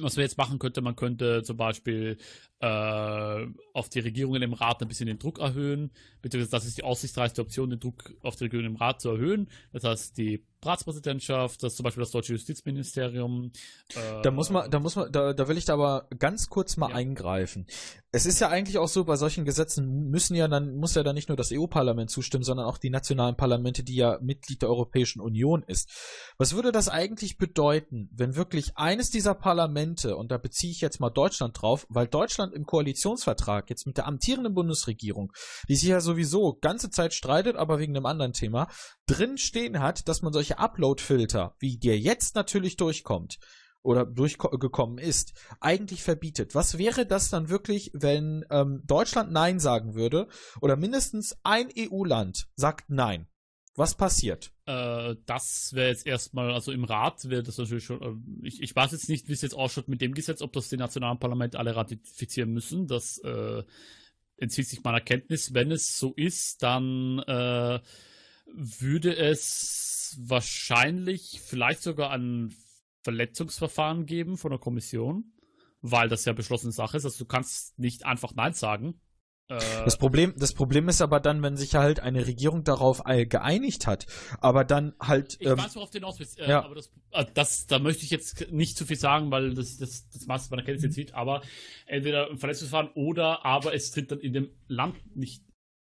Was wir jetzt machen könnte, man könnte zum Beispiel äh, auf die Regierungen im Rat ein bisschen den Druck erhöhen, beziehungsweise das ist die aussichtsreichste Option, den Druck auf die Regierungen im Rat zu erhöhen. Das heißt, die Ratspräsidentschaft, das zum Beispiel das deutsche Justizministerium. Äh, da muss man, da muss man, da, da will ich da aber ganz kurz mal ja. eingreifen. Es ist ja eigentlich auch so, bei solchen Gesetzen müssen ja dann, muss ja dann nicht nur das EU-Parlament zustimmen, sondern auch die nationalen Parlamente, die ja Mitglied der Europäischen Union ist. Was würde das eigentlich bedeuten, wenn wirklich eines dieser Parlamente, und da beziehe ich jetzt mal Deutschland drauf, weil Deutschland im Koalitionsvertrag jetzt mit der amtierenden Bundesregierung, die sich ja sowieso ganze Zeit streitet, aber wegen einem anderen Thema, drin stehen hat, dass man solche solche Upload-Filter, wie der jetzt natürlich durchkommt oder durchgekommen ist, eigentlich verbietet. Was wäre das dann wirklich, wenn ähm, Deutschland Nein sagen würde oder mindestens ein EU-Land sagt Nein? Was passiert? Äh, das wäre jetzt erstmal, also im Rat wäre das natürlich schon, äh, ich, ich weiß jetzt nicht, wie es jetzt ausschaut mit dem Gesetz, ob das die nationalen Parlamente alle ratifizieren müssen. Das äh, entzieht sich meiner Kenntnis. Wenn es so ist, dann äh, würde es wahrscheinlich vielleicht sogar ein Verletzungsverfahren geben von der Kommission, weil das ja beschlossene Sache ist. Also du kannst nicht einfach Nein sagen. Äh, das Problem, das Problem ist aber dann, wenn sich halt eine Regierung darauf geeinigt hat, aber dann halt. Ich ähm, weiß, worauf du hinaus willst, äh, ja. aber das, äh, das, da möchte ich jetzt nicht zu viel sagen, weil das, das, das Maß meiner Kenntnis jetzt sieht, aber entweder ein Verletzungsverfahren oder aber es tritt dann in dem Land nicht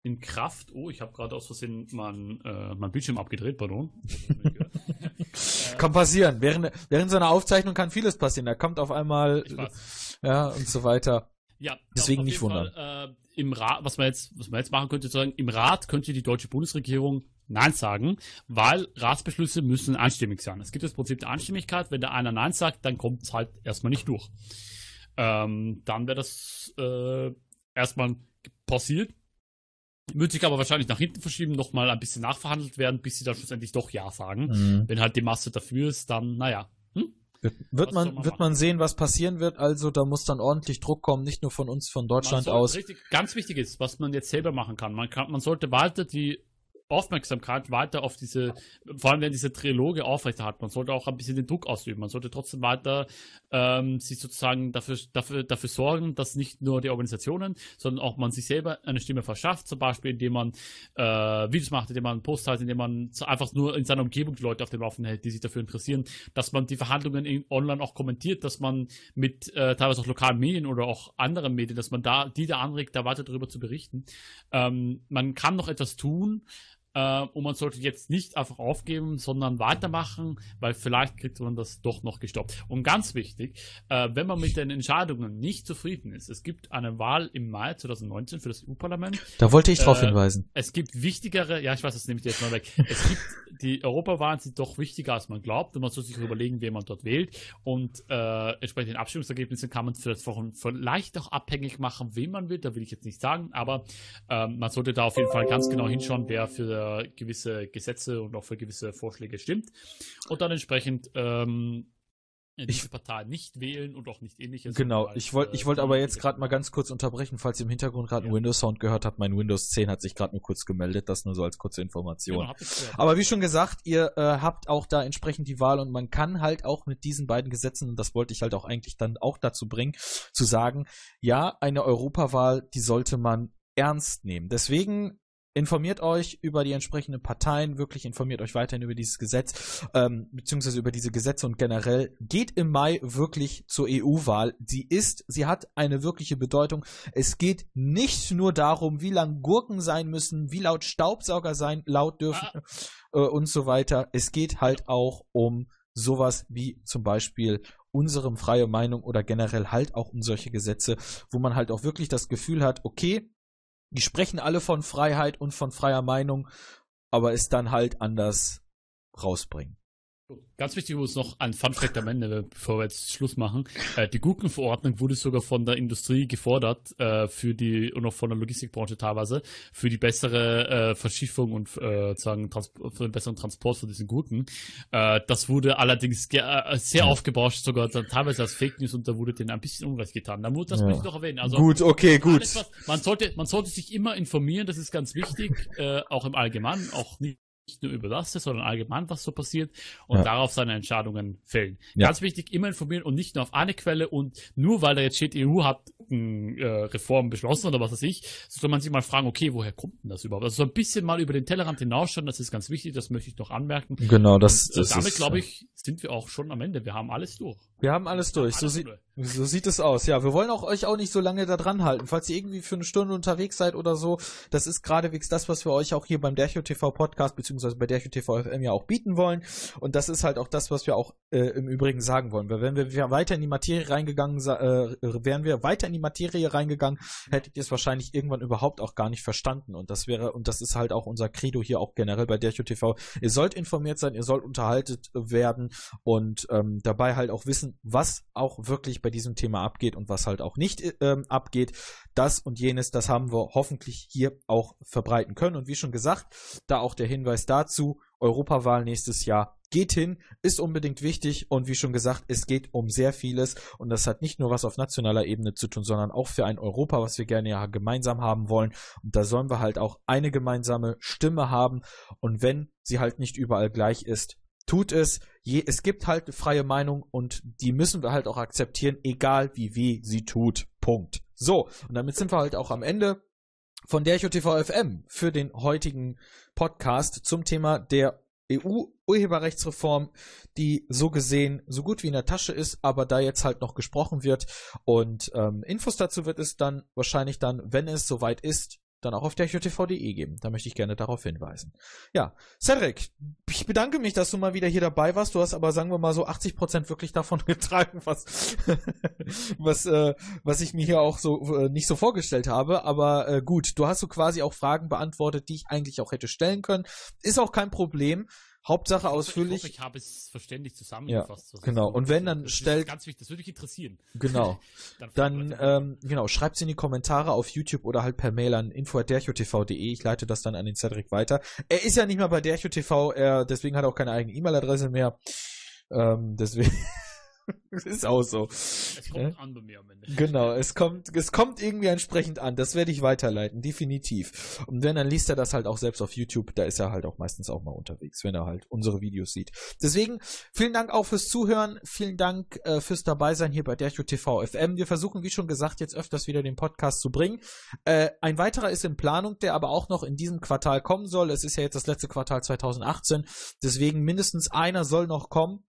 in Kraft. Oh, ich habe gerade aus Versehen mein, äh, mein Bildschirm abgedreht, pardon. kann passieren. Während, während so einer Aufzeichnung kann vieles passieren. Da kommt auf einmal, ja, und so weiter. Ja, deswegen nicht wundern. Fall, äh, Im Rat, was man jetzt, was man jetzt machen könnte, sagen, im Rat könnte die deutsche Bundesregierung Nein sagen, weil Ratsbeschlüsse müssen einstimmig sein. Es gibt das Prinzip der Einstimmigkeit. Wenn der einer Nein sagt, dann kommt es halt erstmal nicht durch. Ähm, dann wäre das äh, erstmal passiert. Wird sich aber wahrscheinlich nach hinten verschieben, nochmal ein bisschen nachverhandelt werden, bis sie dann schlussendlich doch Ja sagen. Mhm. Wenn halt die Masse dafür ist, dann, naja. Hm? Wird, man, man wird man sehen, was passieren wird. Also da muss dann ordentlich Druck kommen, nicht nur von uns, von Deutschland aus. Richtig, ganz wichtig ist, was man jetzt selber machen kann. Man kann, man sollte weiter die Aufmerksamkeit weiter auf diese, vor allem wenn diese Triloge aufrechterhalten. Man sollte auch ein bisschen den Druck ausüben. Man sollte trotzdem weiter ähm, sich sozusagen dafür, dafür, dafür sorgen, dass nicht nur die Organisationen, sondern auch man sich selber eine Stimme verschafft, zum Beispiel indem man äh, Videos macht, indem man Posts hat, indem man einfach nur in seiner Umgebung die Leute auf dem Laufenden hält, die sich dafür interessieren, dass man die Verhandlungen in, online auch kommentiert, dass man mit äh, teilweise auch lokalen Medien oder auch anderen Medien, dass man da die da anregt, da weiter darüber zu berichten. Ähm, man kann noch etwas tun, äh, und man sollte jetzt nicht einfach aufgeben, sondern weitermachen, weil vielleicht kriegt man das doch noch gestoppt. Und ganz wichtig, äh, wenn man mit den Entscheidungen nicht zufrieden ist, es gibt eine Wahl im Mai 2019 für das EU-Parlament. Da wollte ich drauf äh, hinweisen. Es gibt wichtigere, ja, ich weiß, das nehme ich jetzt mal weg. Es gibt, die Europawahlen sind doch wichtiger, als man glaubt und man soll sich überlegen, wen man dort wählt und äh, entsprechend den Abstimmungsergebnissen kann man vielleicht auch abhängig machen, wen man will, da will ich jetzt nicht sagen, aber ähm, man sollte da auf jeden Fall ganz genau hinschauen, wer für gewisse Gesetze und auch für gewisse Vorschläge stimmt. Und dann entsprechend ähm, diese Partei nicht wählen und auch nicht ähnliches. Genau, als, ich wollte ich wollte äh, aber jetzt gerade mal ganz kurz unterbrechen, falls ihr im Hintergrund gerade ja. einen Windows-Sound gehört habt. Mein Windows 10 hat sich gerade nur kurz gemeldet, das nur so als kurze Information. Genau, aber wie schon gesagt, ihr äh, habt auch da entsprechend die Wahl und man kann halt auch mit diesen beiden Gesetzen, und das wollte ich halt auch eigentlich dann auch dazu bringen, zu sagen, ja, eine Europawahl, die sollte man ernst nehmen. Deswegen informiert euch über die entsprechenden Parteien, wirklich informiert euch weiterhin über dieses Gesetz, ähm, beziehungsweise über diese Gesetze und generell geht im Mai wirklich zur EU-Wahl. Sie ist, sie hat eine wirkliche Bedeutung. Es geht nicht nur darum, wie lang Gurken sein müssen, wie laut Staubsauger sein, laut dürfen ah. äh, und so weiter. Es geht halt auch um sowas wie zum Beispiel unserem freie Meinung oder generell halt auch um solche Gesetze, wo man halt auch wirklich das Gefühl hat, okay, die sprechen alle von Freiheit und von freier Meinung, aber es dann halt anders rausbringen. Ganz wichtig ist noch ein Fun Fact am Ende, bevor wir jetzt Schluss machen. Äh, die Gurkenverordnung wurde sogar von der Industrie gefordert, äh, für die, und auch von der Logistikbranche teilweise, für die bessere äh, Verschiffung und äh, sagen, für den besseren Transport von diesen Gurken. Äh, das wurde allerdings äh, sehr aufgebauscht, sogar teilweise als Fake News und da wurde denen ein bisschen Unrecht getan. Da muss, das ja. muss ich noch erwähnen. Also, gut, okay, gut. Was, man, sollte, man sollte sich immer informieren, das ist ganz wichtig, auch im Allgemeinen, auch nicht nicht nur über das, sondern allgemein, was so passiert und ja. darauf seine Entscheidungen fällen. Ja. Ganz wichtig, immer informieren und nicht nur auf eine Quelle und nur weil da jetzt steht, EU hat äh, Reformen beschlossen oder was weiß ich, soll man sich mal fragen, okay, woher kommt denn das überhaupt? Also so ein bisschen mal über den Tellerrand hinausschauen, das ist ganz wichtig, das möchte ich noch anmerken. Genau, das, und, äh, das damit, glaube ich, sind wir auch schon am Ende. Wir haben alles durch. Wir haben alles durch. So, sie so, sieht es aus. Ja, wir wollen auch euch auch nicht so lange da dran halten. Falls ihr irgendwie für eine Stunde unterwegs seid oder so, das ist geradewegs das, was wir euch auch hier beim Dercho TV Podcast beziehungsweise bei Dercho TV FM ja auch bieten wollen. Und das ist halt auch das, was wir auch äh, im Übrigen sagen wollen. Weil wenn wir weiter in die Materie reingegangen, äh, wären wir weiter in die Materie reingegangen, hättet ihr es wahrscheinlich irgendwann überhaupt auch gar nicht verstanden. Und das wäre, und das ist halt auch unser Credo hier auch generell bei Dercho TV. Ihr sollt informiert sein, ihr sollt unterhaltet werden und ähm, dabei halt auch wissen, was auch wirklich bei diesem Thema abgeht und was halt auch nicht ähm, abgeht. Das und jenes, das haben wir hoffentlich hier auch verbreiten können. Und wie schon gesagt, da auch der Hinweis dazu, Europawahl nächstes Jahr geht hin, ist unbedingt wichtig und wie schon gesagt, es geht um sehr vieles und das hat nicht nur was auf nationaler Ebene zu tun, sondern auch für ein Europa, was wir gerne ja gemeinsam haben wollen und da sollen wir halt auch eine gemeinsame Stimme haben und wenn sie halt nicht überall gleich ist, tut es. Je, es gibt halt freie Meinung und die müssen wir halt auch akzeptieren, egal wie weh sie tut. Punkt. So, und damit sind wir halt auch am Ende von der TV FM für den heutigen Podcast zum Thema der EU-Urheberrechtsreform, die so gesehen so gut wie in der Tasche ist, aber da jetzt halt noch gesprochen wird. Und ähm, Infos dazu wird es dann wahrscheinlich dann, wenn es soweit ist, dann auch auf derchotv.de geben. Da möchte ich gerne darauf hinweisen. Ja, Cedric, ich bedanke mich, dass du mal wieder hier dabei warst. Du hast aber, sagen wir mal so, 80 Prozent wirklich davon getragen, was, was, äh, was ich mir hier auch so äh, nicht so vorgestellt habe. Aber äh, gut, du hast so quasi auch Fragen beantwortet, die ich eigentlich auch hätte stellen können. Ist auch kein Problem. Hauptsache ausführlich. Ich, hoffe, ich habe es verständlich zusammengefasst. Ja, genau. Und wenn dann das stellt. Ganz wichtig, das würde mich interessieren. Genau. dann, dann ähm, genau, schreibt in die Kommentare auf YouTube oder halt per Mail an info.derchotv.de. Ich leite das dann an den Cedric weiter. Er ist ja nicht mehr bei derchotv, er, deswegen hat er auch keine eigene E-Mail-Adresse mehr. Ähm, deswegen. ist auch so. Es kommt ja? an bei mir am Ende. Genau, es kommt, es kommt irgendwie entsprechend an. Das werde ich weiterleiten, definitiv. Und wenn, dann liest er das halt auch selbst auf YouTube. Da ist er halt auch meistens auch mal unterwegs, wenn er halt unsere Videos sieht. Deswegen, vielen Dank auch fürs Zuhören. Vielen Dank äh, fürs Dabeisein hier bei Dercho TV FM. Wir versuchen, wie schon gesagt, jetzt öfters wieder den Podcast zu bringen. Äh, ein weiterer ist in Planung, der aber auch noch in diesem Quartal kommen soll. Es ist ja jetzt das letzte Quartal 2018. Deswegen mindestens einer soll noch kommen.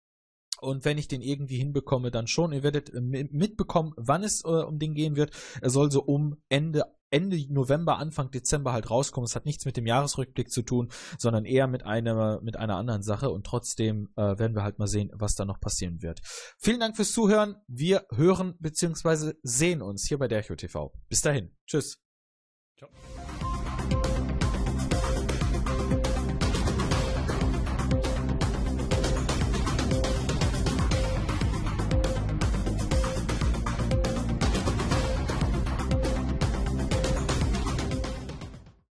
Und wenn ich den irgendwie hinbekomme, dann schon. Ihr werdet äh, mitbekommen, wann es äh, um den gehen wird. Er soll so um Ende Ende November, Anfang Dezember halt rauskommen. Es hat nichts mit dem Jahresrückblick zu tun, sondern eher mit einer, mit einer anderen Sache. Und trotzdem äh, werden wir halt mal sehen, was da noch passieren wird. Vielen Dank fürs Zuhören. Wir hören bzw. sehen uns hier bei Dercho TV. Bis dahin. Tschüss. Ciao.